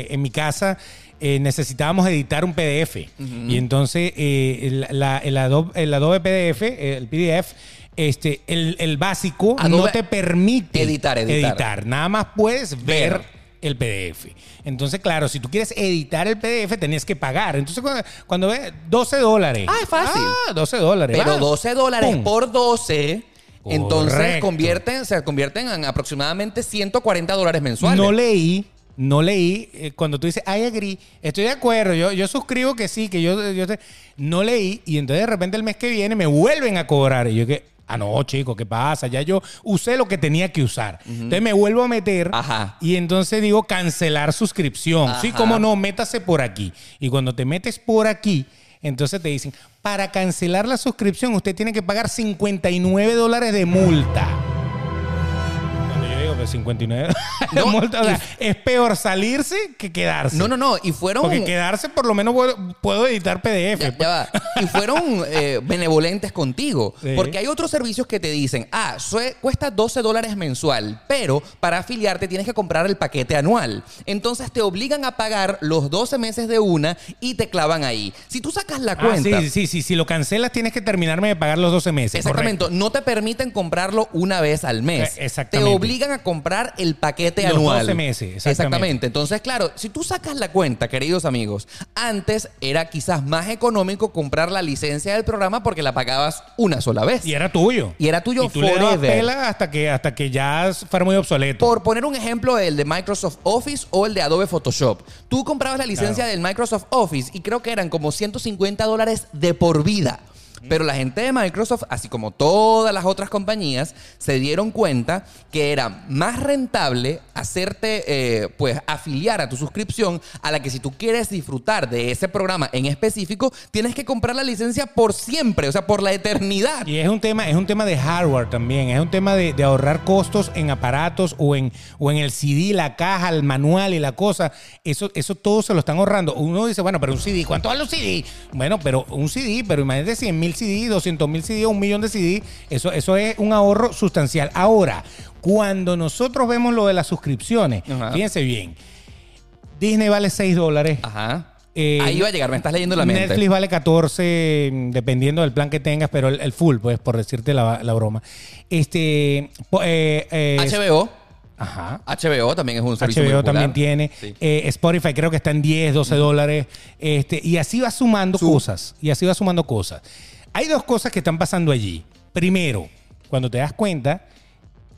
eh, en mi casa eh, necesitábamos editar un PDF. Y entonces eh, el, la- el Adobe, el Adobe PDF, el PDF, este, el, el básico Adobe no te permite editar, editar. Nada más puedes ver. Ver. El PDF. Entonces, claro, si tú quieres editar el PDF, tenías que pagar. Entonces, cuando, cuando ves 12 dólares. Ah, es fácil. Ah, 12 dólares. Pero va. 12 dólares Pum. por 12, entonces convierten, se convierten en aproximadamente 140 dólares mensuales. No leí, no leí. eh, cuando tú dices, I agree, estoy de acuerdo, yo, yo suscribo que sí, que yo, yo te- no leí. Y entonces de repente el mes que viene me vuelven a cobrar. Y yo que, ah, no, chico, ¿qué pasa? Ya yo usé lo que tenía que usar. Entonces me vuelvo a meter. Ajá. Y entonces digo, cancelar suscripción. Sí, cómo no, métase por aquí. Y cuando te metes por aquí. Entonces te dicen, para cancelar la suscripción usted tiene que pagar 59 dólares de multa. Cuando yo digo, pues 59 de No, multa, o sea, y- es peor salirse que quedarse. No, no, no. Y fueron. Porque quedarse por lo menos puedo, editar PDF. Ya, ya va. Y fueron eh, benevolentes contigo. Sí. Porque hay otros servicios que te dicen, ah, cuesta 12 dólares mensual, pero para afiliarte tienes que comprar el paquete anual. Entonces te obligan a pagar los 12 meses de una y te clavan ahí. Si tú sacas la Ah, cuenta. sí, sí, sí. Si lo cancelas, tienes que terminarme de pagar los 12 meses. Exactamente, correcto. no te permiten comprarlo una vez al mes. Eh, exactamente. Te obligan a comprar el paquete Los anual. 12 meses, exactamente. Entonces, claro, si tú sacas la cuenta, queridos amigos, antes era quizás más económico comprar la licencia del programa porque la pagabas una sola vez. Y era tuyo. Y era tuyo Y tú le dabas forever. pela hasta que, hasta que ya fuera muy obsoleto. Por poner un ejemplo, el de Microsoft Office o el de Adobe Photoshop. Tú comprabas la licencia Claro. del Microsoft Office y creo que eran como 150 dólares de por vida. Pero la gente de Microsoft, así como todas las otras compañías, se dieron cuenta que era más rentable hacerte, eh, pues, afiliar a tu suscripción a la que si tú quieres disfrutar de ese programa en específico, tienes que comprar la licencia por siempre, o sea, por la eternidad. Y es un tema, es un tema de hardware también, es un tema de, de ahorrar costos en aparatos o en, o en el CD, la caja, el manual y la cosa. Eso, eso todo se lo están ahorrando. Uno dice, bueno, pero un CD, ¿cuánto vale un CD? Bueno, pero un CD, pero imagínate 100 mil CD, 200 mil CD, un millón de CD, eso, eso es un ahorro sustancial. Ahora, cuando nosotros vemos lo de las suscripciones, Ajá. fíjense bien, Disney vale 6 dólares. Ajá. Eh, Ahí iba a llegar, me estás leyendo la mente. Netflix vale 14, mm, dependiendo del plan que tengas, pero el, el full, pues, por decirte la, la broma. Este. po- eh, eh, HBO. Ajá. HBO también es un servicio HBO también tiene. Sí. Eh, Spotify creo que está en 10, 12 dólares. Este, y así va sumando Su- cosas. Y así va sumando cosas. Hay dos cosas que están pasando allí. Primero, cuando te das cuenta,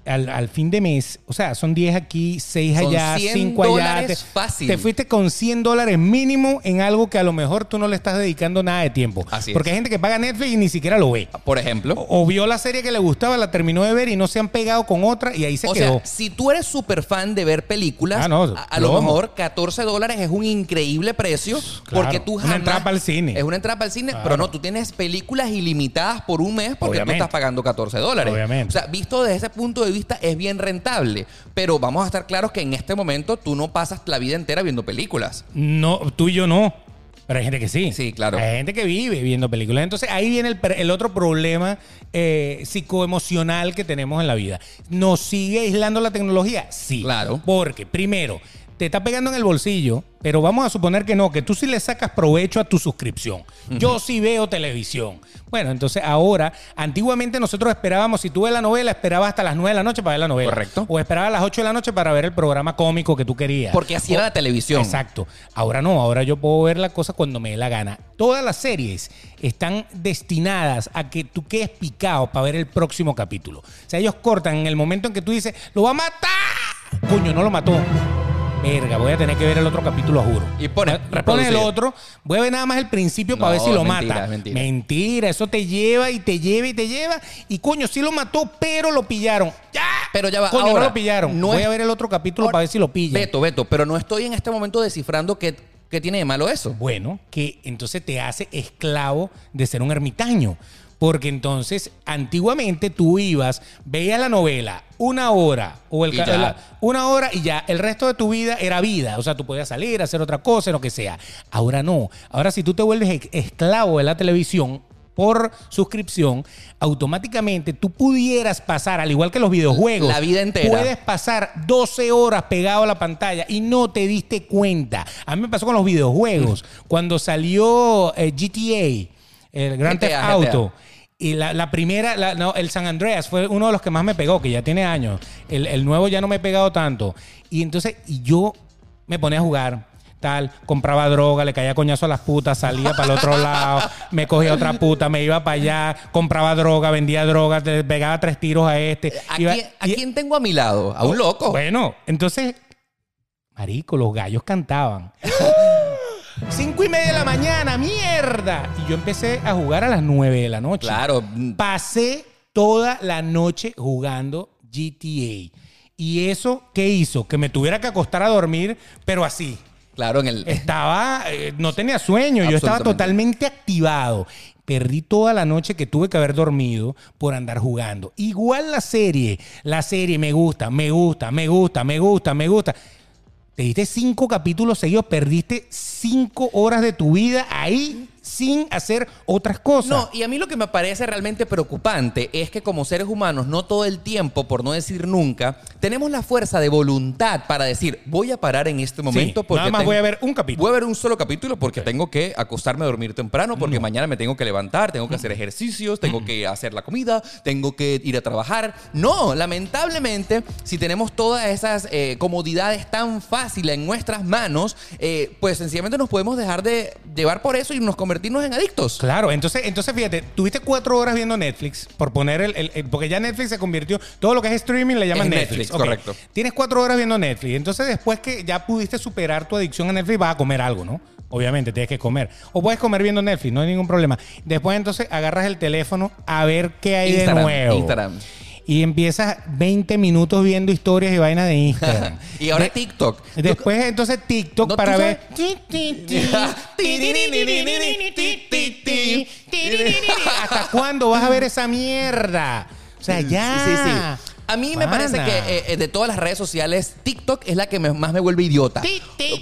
al, al fin de mes, o sea, son 10 aquí, 6 Son allá, 100 5 allá. Te, fácil. te fuiste con 100 dólares mínimo en algo que a lo mejor tú no le estás dedicando nada de tiempo. Así es. Porque hay gente que paga Netflix y ni siquiera lo ve. Por ejemplo. O, o vio la serie que le gustaba, la terminó de ver y no se han pegado con otra y ahí se o quedó. sea, si tú eres súper fan de ver películas, Ah, no, a, a lo mejor 14 dólares es un increíble precio Claro, porque tú una jamás... entrada para el cine. Es una entrada para el cine, Claro. pero no, tú tienes películas ilimitadas por un mes porque Obviamente. tú estás pagando 14 dólares. Obviamente. O sea, visto desde ese punto de vista es bien rentable, pero vamos a estar claros que en este momento tú no pasas la vida entera viendo películas. No, tú y yo no. Pero hay gente que sí. Sí, claro. Hay gente que vive viendo películas. Entonces ahí viene el, el otro problema eh, psicoemocional que tenemos en la vida. ¿Nos sigue aislando la tecnología? Sí. Claro. Porque, primero, te está pegando en el bolsillo, pero vamos a suponer que no, que tú sí le sacas provecho a tu suscripción. Yo sí veo televisión. Bueno, entonces ahora, antiguamente nosotros esperábamos, si tú ves la novela, esperabas hasta las 9 de la noche para ver la novela. Correcto. O esperabas a las 8 de la noche para ver el programa cómico que tú querías. Porque así era la televisión. Exacto. Ahora no, ahora yo puedo ver la cosa cuando me dé la gana. Todas las series están destinadas a que tú quedes picado para ver el próximo capítulo. O sea, ellos cortan en el momento en que tú dices, ¡lo va a matar! Coño, no lo mató. Verga, voy a tener que ver el otro capítulo, juro. Y pone, Y pones el otro, voy a ver nada más el principio para No, ver si lo mentira, mata. mentira. mentira, eso te lleva y te lleva y te lleva. Y coño, sí lo mató, pero lo pillaron. ¡Ya! Pero ya va, Coño, ahora, no lo pillaron. no voy es- a ver el otro capítulo Ahora- para ver si lo pillan. Beto, Beto, pero no estoy en este momento descifrando qué, qué tiene de malo eso. Bueno, que entonces te hace esclavo de ser un ermitaño. Porque entonces, antiguamente tú ibas, veías la novela una hora o el la- una hora y ya el resto de tu vida era vida. O sea, tú podías salir, hacer otra cosa, lo que sea. Ahora no. Ahora, si tú te vuelves esclavo de la televisión por suscripción, automáticamente tú pudieras pasar, al igual que los videojuegos, La vida entera. Puedes pasar 12 horas pegado a la pantalla y no te diste cuenta. A mí me pasó con los videojuegos. Cuando salió eh, GTA, el Grand Theft GTA, Auto. Y la, la primera, la- no, el San Andreas fue uno de los que más me pegó, que ya tiene años. El, el nuevo ya no me he pegado tanto. Y entonces, y yo me ponía a jugar, tal, compraba droga, le caía coñazo a las putas, salía para el otro lado, me cogía otra puta, me iba para allá, compraba droga, vendía droga, le pegaba tres tiros a este. ¿A, iba- quién, a y- quién tengo a mi lado? A un loco. bueno, entonces, marico, los gallos cantaban. Cinco y media de la mañana, mierda. Y yo empecé a jugar a las nueve de la noche. Claro. Pasé toda la noche jugando GTA. ¿Y eso qué hizo? Que me tuviera que acostar a dormir, pero así. Claro, en el. Estaba, eh, no tenía sueño, yo estaba totalmente activado. Perdí toda la noche que tuve que haber dormido por andar jugando. Igual la serie, la serie me gusta, me gusta, me gusta, me gusta, me gusta. Te diste cinco capítulos seguidos, perdiste cinco horas de tu vida ahí sin hacer otras cosas. No, y a mí lo que me parece realmente preocupante es que como seres humanos, no todo el tiempo, por no decir nunca, tenemos la fuerza de voluntad para decir, voy a parar en este momento Sí, porque nada más tengo- voy a ver un capítulo. Voy a ver un solo capítulo porque tengo que acostarme a dormir temprano, porque mañana me tengo que levantar, tengo que hacer ejercicios, tengo que hacer la comida, tengo que ir a trabajar. No, lamentablemente, si tenemos todas esas eh, comodidades tan fáciles en nuestras manos, eh, pues sencillamente nos podemos dejar de llevar por eso y nos convertirnos en adictos. Claro, entonces, entonces fíjate, tuviste cuatro horas viendo Netflix, por poner el, el- el- porque ya Netflix se convirtió, todo lo que es streaming le llaman Es Netflix. Correcto. Tienes cuatro horas viendo Netflix, entonces después que ya pudiste superar tu adicción a Netflix, vas a comer algo, ¿no? Obviamente, tienes que comer. O puedes comer viendo Netflix, no hay ningún problema. Después entonces agarras el teléfono a ver qué hay Instagram, de nuevo. Instagram. Y empiezas 20 minutos viendo historias y vainas de Instagram. Y ahora De- TikTok. Después entonces TikTok No, para ver... ¿Hasta cuándo vas a ver esa mierda? O sea, ya. Sí, sí. A mí me parece que eh, eh, de todas las redes sociales, TikTok es la que me- más me vuelve idiota.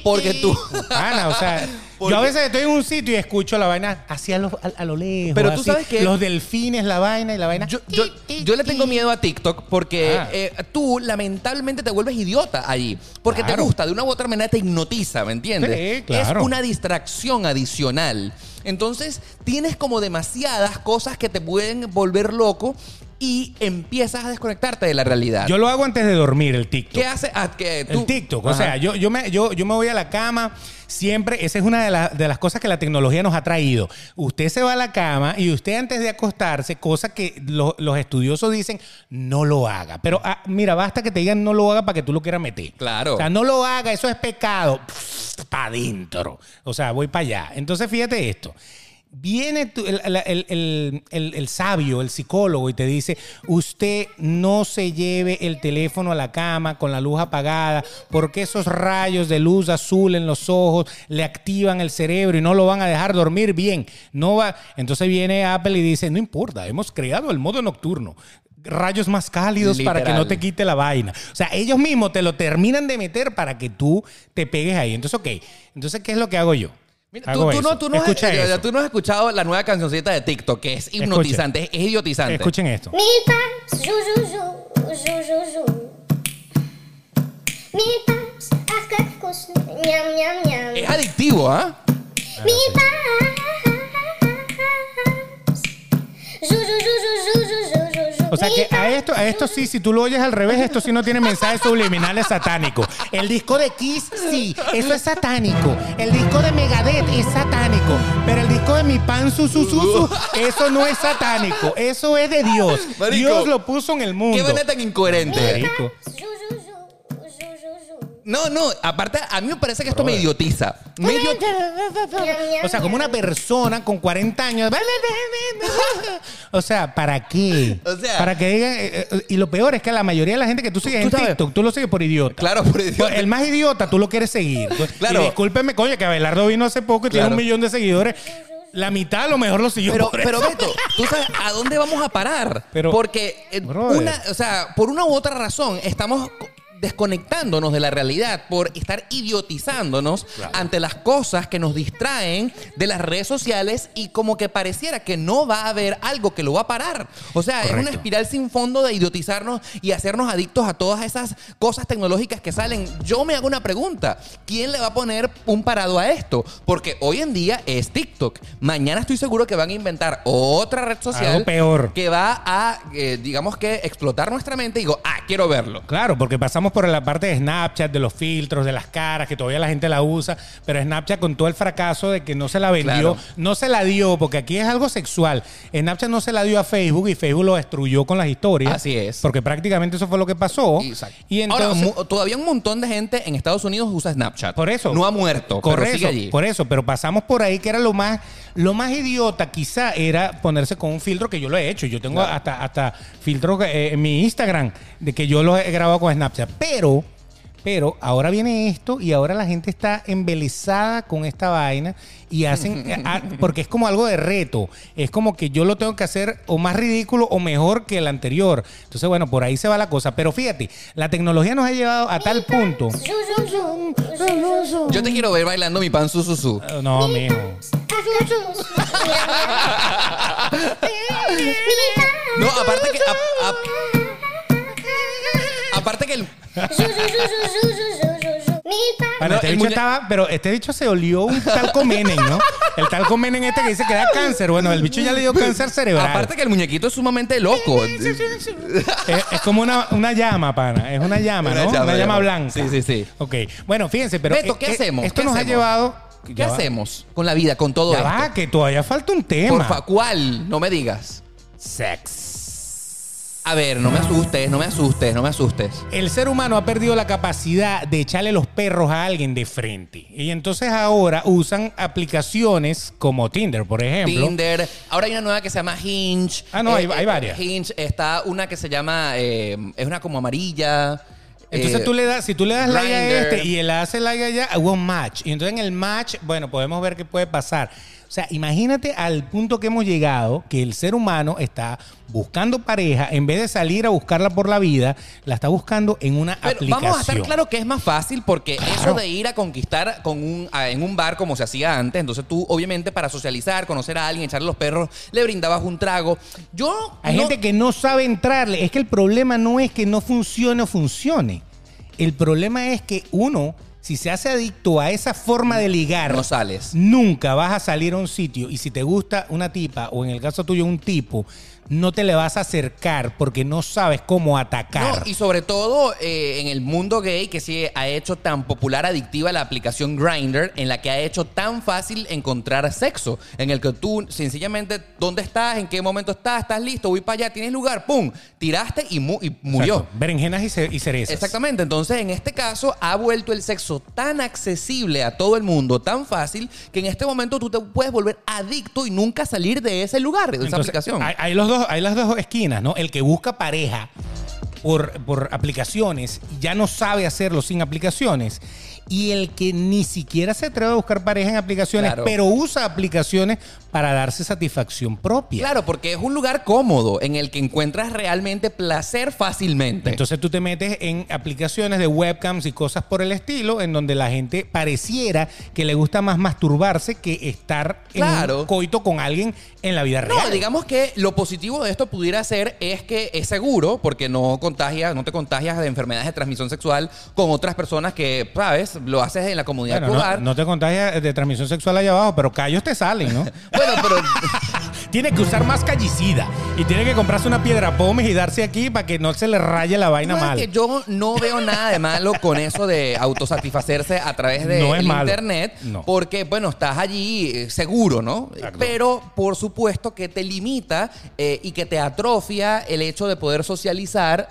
Porque tú. Pana, o sea, Porque- yo a veces estoy en un sitio y escucho la vaina hacia lo, a, a lo lejos. Pero tú así, sabes que- Los delfines, la vaina y la vaina. Yo, yo- yo le tengo miedo a TikTok porque Ah. eh, tú lamentablemente te vuelves idiota allí. Porque te Claro. gusta, de una u otra manera te hipnotiza, ¿me entiendes? Sí, claro. Es una distracción adicional. Entonces tienes como demasiadas cosas que te pueden volver loco y empiezas a desconectarte de la realidad. Yo lo hago antes de dormir, el TikTok. ¿Qué hace? Ah, que tú- El TikTok, o Ajá. sea, yo, yo, me, yo, yo me voy a la cama, siempre, esa es una de, la- de las cosas que la tecnología nos ha traído. Usted se va a la cama y usted antes de acostarse, cosa que lo- los estudiosos dicen, no lo haga. Pero ah, mira, basta que te digan no lo haga para que tú lo quieras meter. Claro. O sea, no lo haga, eso es pecado. Para adentro. O sea, voy para allá. Entonces, fíjate esto. Viene tu- el, el- el- el- sabio, el psicólogo, y te dice, usted no se lleve el teléfono a la cama con la luz apagada, porque esos rayos de luz azul en los ojos le activan el cerebro y no lo van a dejar dormir bien. No va. Entonces viene Apple y dice, no importa, hemos creado el modo nocturno. Rayos más cálidos para que no te quite la vaina. O sea, ellos mismos te lo terminan de meter para que tú te pegues ahí. Entonces, ok. Entonces, ¿qué es lo que hago yo? Tú, no, eh, tú, no has, escuchado la nueva cancioncita de TikTok, que es hipnotizante, es, idiotizante. Escuchen esto. Mil paps, ju, ju, ju, paps, afkakkus, ñam, ñam, ñam. Es adictivo, ¿ah? ¿eh? O sea que a esto, a esto sí, si tú lo oyes al revés, esto sí no tiene mensajes subliminales satánicos. El disco de Kiss, sí, eso es satánico. El disco de Megadeth es satánico. Pero el disco de Mi Pan Su Su Su Su, eso no es satánico. Eso es de Dios. Marico, Dios lo puso en el mundo. Qué manera tan incoherente. Marico. No, no, aparte, a mí me parece que esto me idiotiza. Me idio- O sea, como una persona con 40 años. O sea, ¿para qué? O sea- para que digan. eh, eh, Y lo peor es que la mayoría de la gente que tú sigues Tú en sabes- TikTok, tú lo sigues por idiota. Claro, por idiota. El más idiota, tú lo quieres seguir. Claro. Y discúlpeme, coño, que Abelardo vino hace poco y tiene un millón de seguidores. La mitad a lo mejor lo siguió Pero, por pero eso. Beto, ¿tú sabes a dónde vamos a parar? Pero, Porque eh, brother. una, o sea, por una u otra razón estamos co- desconectándonos de la realidad por estar idiotizándonos ante las cosas que nos distraen de las redes sociales y como que pareciera que no va a haber algo que lo va a parar. O sea, es una espiral sin fondo de idiotizarnos y hacernos adictos a todas esas cosas tecnológicas que salen. Yo me hago una pregunta, ¿quién le va a poner un parado a esto? Porque hoy en día es TikTok. Mañana estoy seguro que van a inventar otra red social Algo peor. que va a, eh, digamos que, explotar nuestra mente y digo, ah, quiero verlo. Claro, porque pasamos por la parte de Snapchat, de los filtros, de las caras, que todavía la gente la usa, pero Snapchat con todo el fracaso de que no se la vendió, Claro. no se la dio, porque aquí es algo sexual. Snapchat no se la dio a Facebook y Facebook lo destruyó con las historias. Así es. Porque prácticamente eso fue lo que pasó. Exacto. Y Ahora, entonces... mu- todavía un montón de gente en Estados Unidos usa Snapchat. Por eso. No ha muerto, Por pero eso, sigue allí. por eso, pero pasamos por ahí que era lo más, lo más idiota quizá era ponerse con un filtro que yo lo he hecho. Yo tengo Claro. hasta, hasta filtros eh, en mi Instagram de que yo los he grabado con Snapchat. Pero, pero ahora viene esto y ahora la gente está embelesada con esta vaina y hacen, ah, porque es como algo de reto. Es como que yo lo tengo que hacer o más ridículo o mejor que el anterior. Entonces, bueno, por ahí se va la cosa. Pero fíjate, la tecnología nos ha llevado a tal punto. Yo te quiero ver bailando mi pan su su su. No, mijo. No, aparte que. a- a- aparte que el. Bueno, No, el bicho muñe- estaba, pero este bicho se olió un talco Menem, ¿no? El talco Menem este que dice que da cáncer. Bueno, el bicho ya le dio cáncer cerebral. Aparte que el muñequito es sumamente loco. es, es como una, una llama, pana. Es una llama, Una ¿no? llama, una llama llama. blanca. Sí, sí, sí. Ok. Bueno, fíjense, pero. Beto, ¿qué eh, eh, hacemos? Esto ¿Qué nos ha hacemos? llevado. ¿Qué ya va. hacemos con la vida, con todo Ya esto? va, que todavía falta un tema. Porfa, ¿cuál? No me digas. Sex. A ver, no me asustes, no me asustes, no me asustes. El ser humano ha perdido la capacidad de echarle los perros a alguien de frente. Y entonces ahora usan aplicaciones como Tinder, por ejemplo. Tinder. Ahora hay una nueva que se llama Hinge. Ah, no, hay- hay varias. Hinge. Está una que se llama. eh, es una como amarilla. Entonces Eh, tú le das, si tú le das like a Grindr. este y él hace like allá, hubo un match. Y entonces en el match, bueno, podemos ver qué puede pasar. O sea, imagínate al punto que hemos llegado, que el ser humano está buscando pareja, en vez de salir a buscarla por la vida, la está buscando en una Pero aplicación. vamos a estar claro que es más fácil porque Claro. eso de ir a conquistar con un, a- en un bar como se hacía antes, entonces tú obviamente para socializar, conocer a alguien, echarle los perros, le brindabas un trago. Yo Hay no- gente que no sabe entrarle. Es que el problema no es que no funcione o funcione. El problema es que uno, si se hace adicto a esa forma de ligar, no sales. nunca vas a salir a un sitio y si te gusta una tipa o en el caso tuyo un tipo, no te le vas a acercar porque no sabes cómo atacar. No, y sobre todo eh, en el mundo gay que sí ha hecho tan popular, adictiva la aplicación Grindr, en la que ha hecho tan fácil encontrar sexo, en el que tú sencillamente, ¿dónde estás? ¿En qué momento estás? ¿Estás listo? Voy para allá, ¿tienes lugar? ¡Pum! Tiraste y, mu- y murió. Exacto. Berenjenas y, ce- y cerezas. Exactamente, entonces en este caso ha vuelto el sexo tan accesible a todo el mundo, tan fácil, que en este momento tú te puedes volver adicto y nunca salir de ese lugar, de esa Entonces, aplicación. Hay, hay los dos, hay las dos esquinas, ¿no? El que busca pareja por, por aplicaciones ya no sabe hacerlo sin aplicaciones. Y el que ni siquiera se atreve a buscar pareja en aplicaciones, Claro. pero usa aplicaciones para darse satisfacción propia. Claro, porque es un lugar cómodo en el que encuentras realmente placer fácilmente. Entonces tú te metes en aplicaciones de webcams y cosas por el estilo, en donde la gente pareciera que le gusta más masturbarse que estar en Claro. un coito con alguien en la vida real. No, digamos que lo positivo de esto pudiera ser es que es seguro porque no contagias, no te contagias de enfermedades de transmisión sexual con otras personas que, sabes, lo haces en la comunidad Bueno, no, te contagias de transmisión sexual allá abajo, pero callos te salen, ¿no? Bueno, pero tiene que usar más callicida y tiene que comprarse una piedra pómez y darse aquí para que no se le raye la vaina mal. que yo no veo nada de malo con eso de autosatisfacerse a través de No el internet, No. porque bueno, estás allí eh, seguro, ¿no? Exacto. Pero por supuesto que te limita eh, y que te atrofia el hecho de poder socializar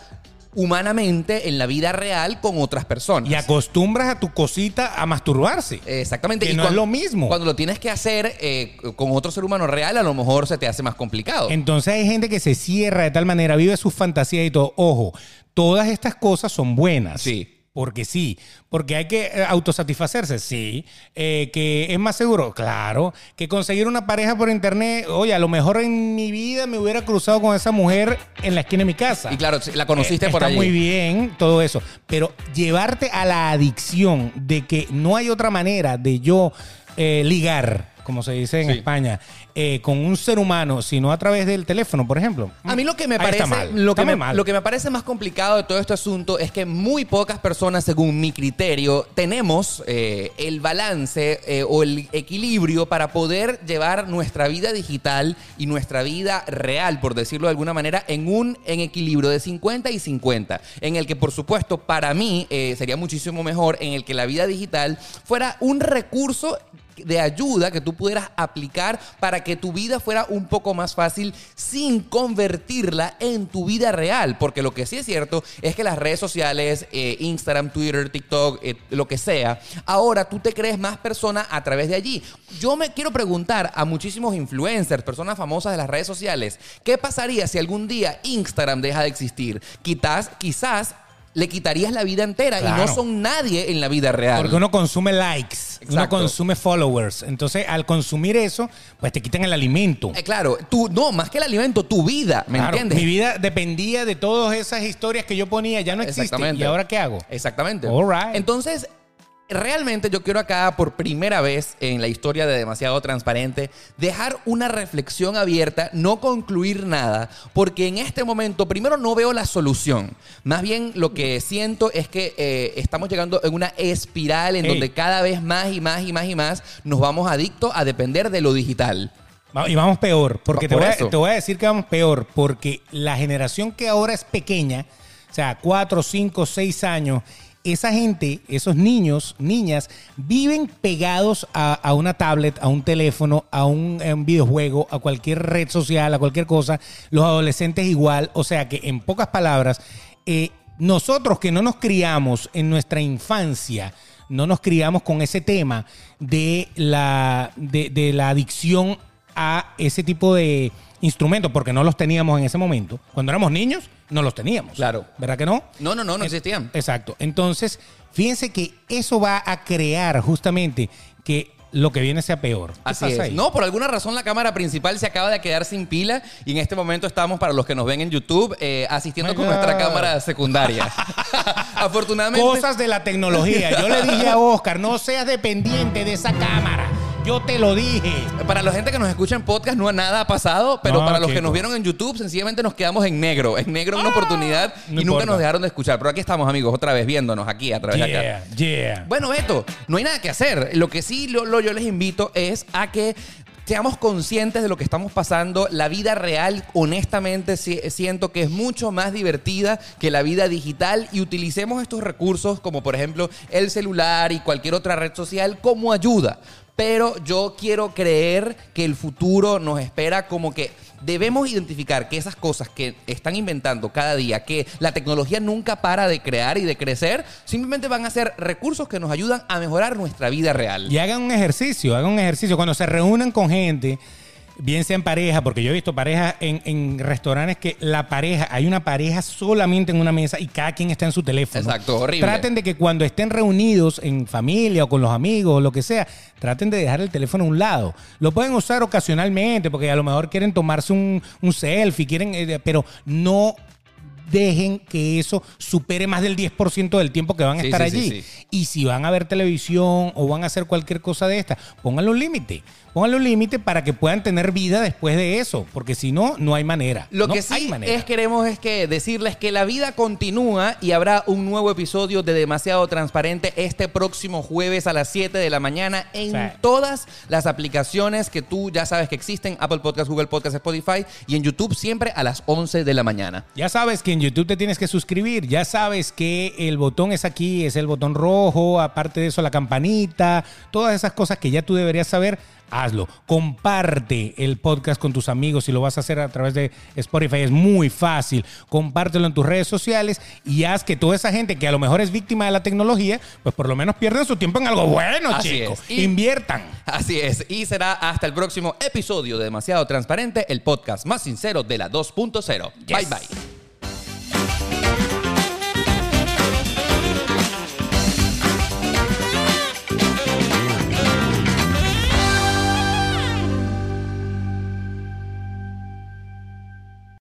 humanamente en la vida real con otras personas. Y acostumbras a tu cosita a masturbarse. Exactamente. Que y no es lo mismo. Cuando lo tienes que hacer eh, con otro ser humano real, a lo mejor se te hace más complicado. Entonces hay gente que se cierra de tal manera, vive sus fantasías y todo. Ojo, todas estas cosas son buenas. Sí. Porque sí, porque hay que eh, autosatisfacerse, sí. Eh, que es más seguro, claro. Que conseguir una pareja por internet, oye, a lo mejor en mi vida me hubiera cruzado con esa mujer en la esquina de mi casa. Y claro, la conociste Eh, por está allí. muy bien todo eso, pero llevarte a la adicción de que no hay otra manera de yo eh, ligar, como se dice en Sí. España, eh, con un ser humano, sino a través del teléfono, por ejemplo. A mí lo que me parece, mal. Lo, que me, mal. lo que me parece más complicado de todo este asunto es que muy pocas personas, según mi criterio, tenemos eh, el balance eh, o el equilibrio para poder llevar nuestra vida digital y nuestra vida real, por decirlo de alguna manera, en un en equilibrio de 50 y 50, en el que por supuesto para mí eh, sería muchísimo mejor en el que la vida digital fuera un recurso de ayuda que tú pudieras aplicar para que tu vida fuera un poco más fácil sin convertirla en tu vida real. Porque lo que sí es cierto es que las redes sociales, eh, Instagram, Twitter, TikTok, eh, lo que sea, ahora tú te crees más persona a través de allí. Yo me quiero preguntar a muchísimos influencers, personas famosas de las redes sociales, ¿qué pasaría si algún día Instagram deja de existir? Quizás, quizás le quitarías la vida entera y no son nadie en la vida real. Porque uno consume likes, uno consume followers. Entonces, al consumir eso, pues te quitan el alimento. Eh, claro, tú, no, más que el alimento, tu vida, ¿me Claro, entiendes? Mi vida dependía de todas esas historias que yo ponía, ya no existen. Exactamente. ¿Y ahora qué hago? Exactamente. All right. Entonces, realmente yo quiero acá, por primera vez en la historia de Demasiado Transparente, dejar una reflexión abierta, no concluir nada, porque en este momento, primero, no veo la solución. Más bien, lo que siento es que eh, estamos llegando en una espiral en Ey. donde cada vez más y más y más y más nos vamos adictos a depender de lo digital. Y vamos peor, porque te voy, a, te voy a decir que vamos peor, porque la generación que ahora es pequeña, o sea, 4, 5, 6 años, esa gente, esos niños, niñas, viven pegados a, una tablet, a un teléfono, a un, a un videojuego, a cualquier red social, a cualquier cosa. Los adolescentes igual, o sea que en pocas palabras, eh, nosotros que no nos criamos en nuestra infancia, no nos criamos con ese tema de la, de la adicción a ese tipo de instrumentos, porque no los teníamos en ese momento. Cuando éramos niños, no los teníamos. Claro. ¿Verdad que no? No, no, no, no existían. Exacto. Entonces, fíjense que eso va a crear justamente que lo que viene sea peor. ¿Qué Así es. ahí? No, por alguna razón la cámara principal se acaba de quedar sin pila y en este momento estamos, para los que nos ven en YouTube, eh, asistiendo My con God. nuestra cámara secundaria. Afortunadamente... Cosas de la tecnología. Yo le dije a Oscar, no seas dependiente de esa cámara. Yo te lo dije. Para la gente que nos escucha en podcast no nada ha pasado, pero No, para los que nos vieron en YouTube sencillamente nos quedamos en negro, en negro una oportunidad Ah, no y nunca importa. nos dejaron de escuchar. Pero aquí estamos amigos, otra vez viéndonos aquí a través de acá. Yeah, yeah. Bueno, Beto, no hay nada que hacer. Lo que sí lo, lo- yo les invito es a que seamos conscientes de lo que estamos pasando. La vida real, honestamente, si- siento que es mucho más divertida que la vida digital y utilicemos estos recursos como por ejemplo el celular y cualquier otra red social como ayuda. Pero yo quiero creer que el futuro nos espera como que debemos identificar que esas cosas que están inventando cada día, que la tecnología nunca para de crear y de crecer, simplemente van a ser recursos que nos ayudan a mejorar nuestra vida real. Y hagan un ejercicio, hagan un ejercicio. Cuando se reúnan con gente, bien sea en pareja, porque yo he visto parejas en, en restaurantes que la pareja, hay una pareja solamente en una mesa y cada quien está en su teléfono. Exacto, horrible. Traten de que cuando estén reunidos en familia o con los amigos o lo que sea, traten de dejar el teléfono a un lado. Lo pueden usar ocasionalmente porque a lo mejor quieren tomarse un, un selfie, quieren, eh, pero no dejen que eso supere más del 10% del tiempo que van a Sí, estar sí, allí. sí. Y si van a ver televisión o van a hacer cualquier cosa de esta, pónganle un límite. Pónganle un límite para que puedan tener vida después de eso, porque si no, no hay manera. Lo No que sí es queremos es que decirles que la vida continúa y habrá un nuevo episodio de Demasiado Transparente este próximo jueves a las 7 de la mañana en Sí. todas las aplicaciones que tú ya sabes que existen, Apple Podcast, Google Podcast, Spotify y en YouTube siempre a las 11 de la mañana. Ya sabes que en YouTube te tienes que suscribir. Ya sabes que el botón es aquí, es el botón rojo. Aparte de eso, la campanita. Todas esas cosas que ya tú deberías saber. Hazlo. Comparte el podcast con tus amigos. Si lo vas a hacer a través de Spotify, es muy fácil. Compártelo en tus redes sociales y haz que toda esa gente que a lo mejor es víctima de la tecnología, pues por lo menos pierdan su tiempo en algo bueno, Así chicos. Y- Inviertan. Así es, y será hasta el próximo episodio de Demasiado Transparente, el podcast más sincero de la 2.0. Bye bye.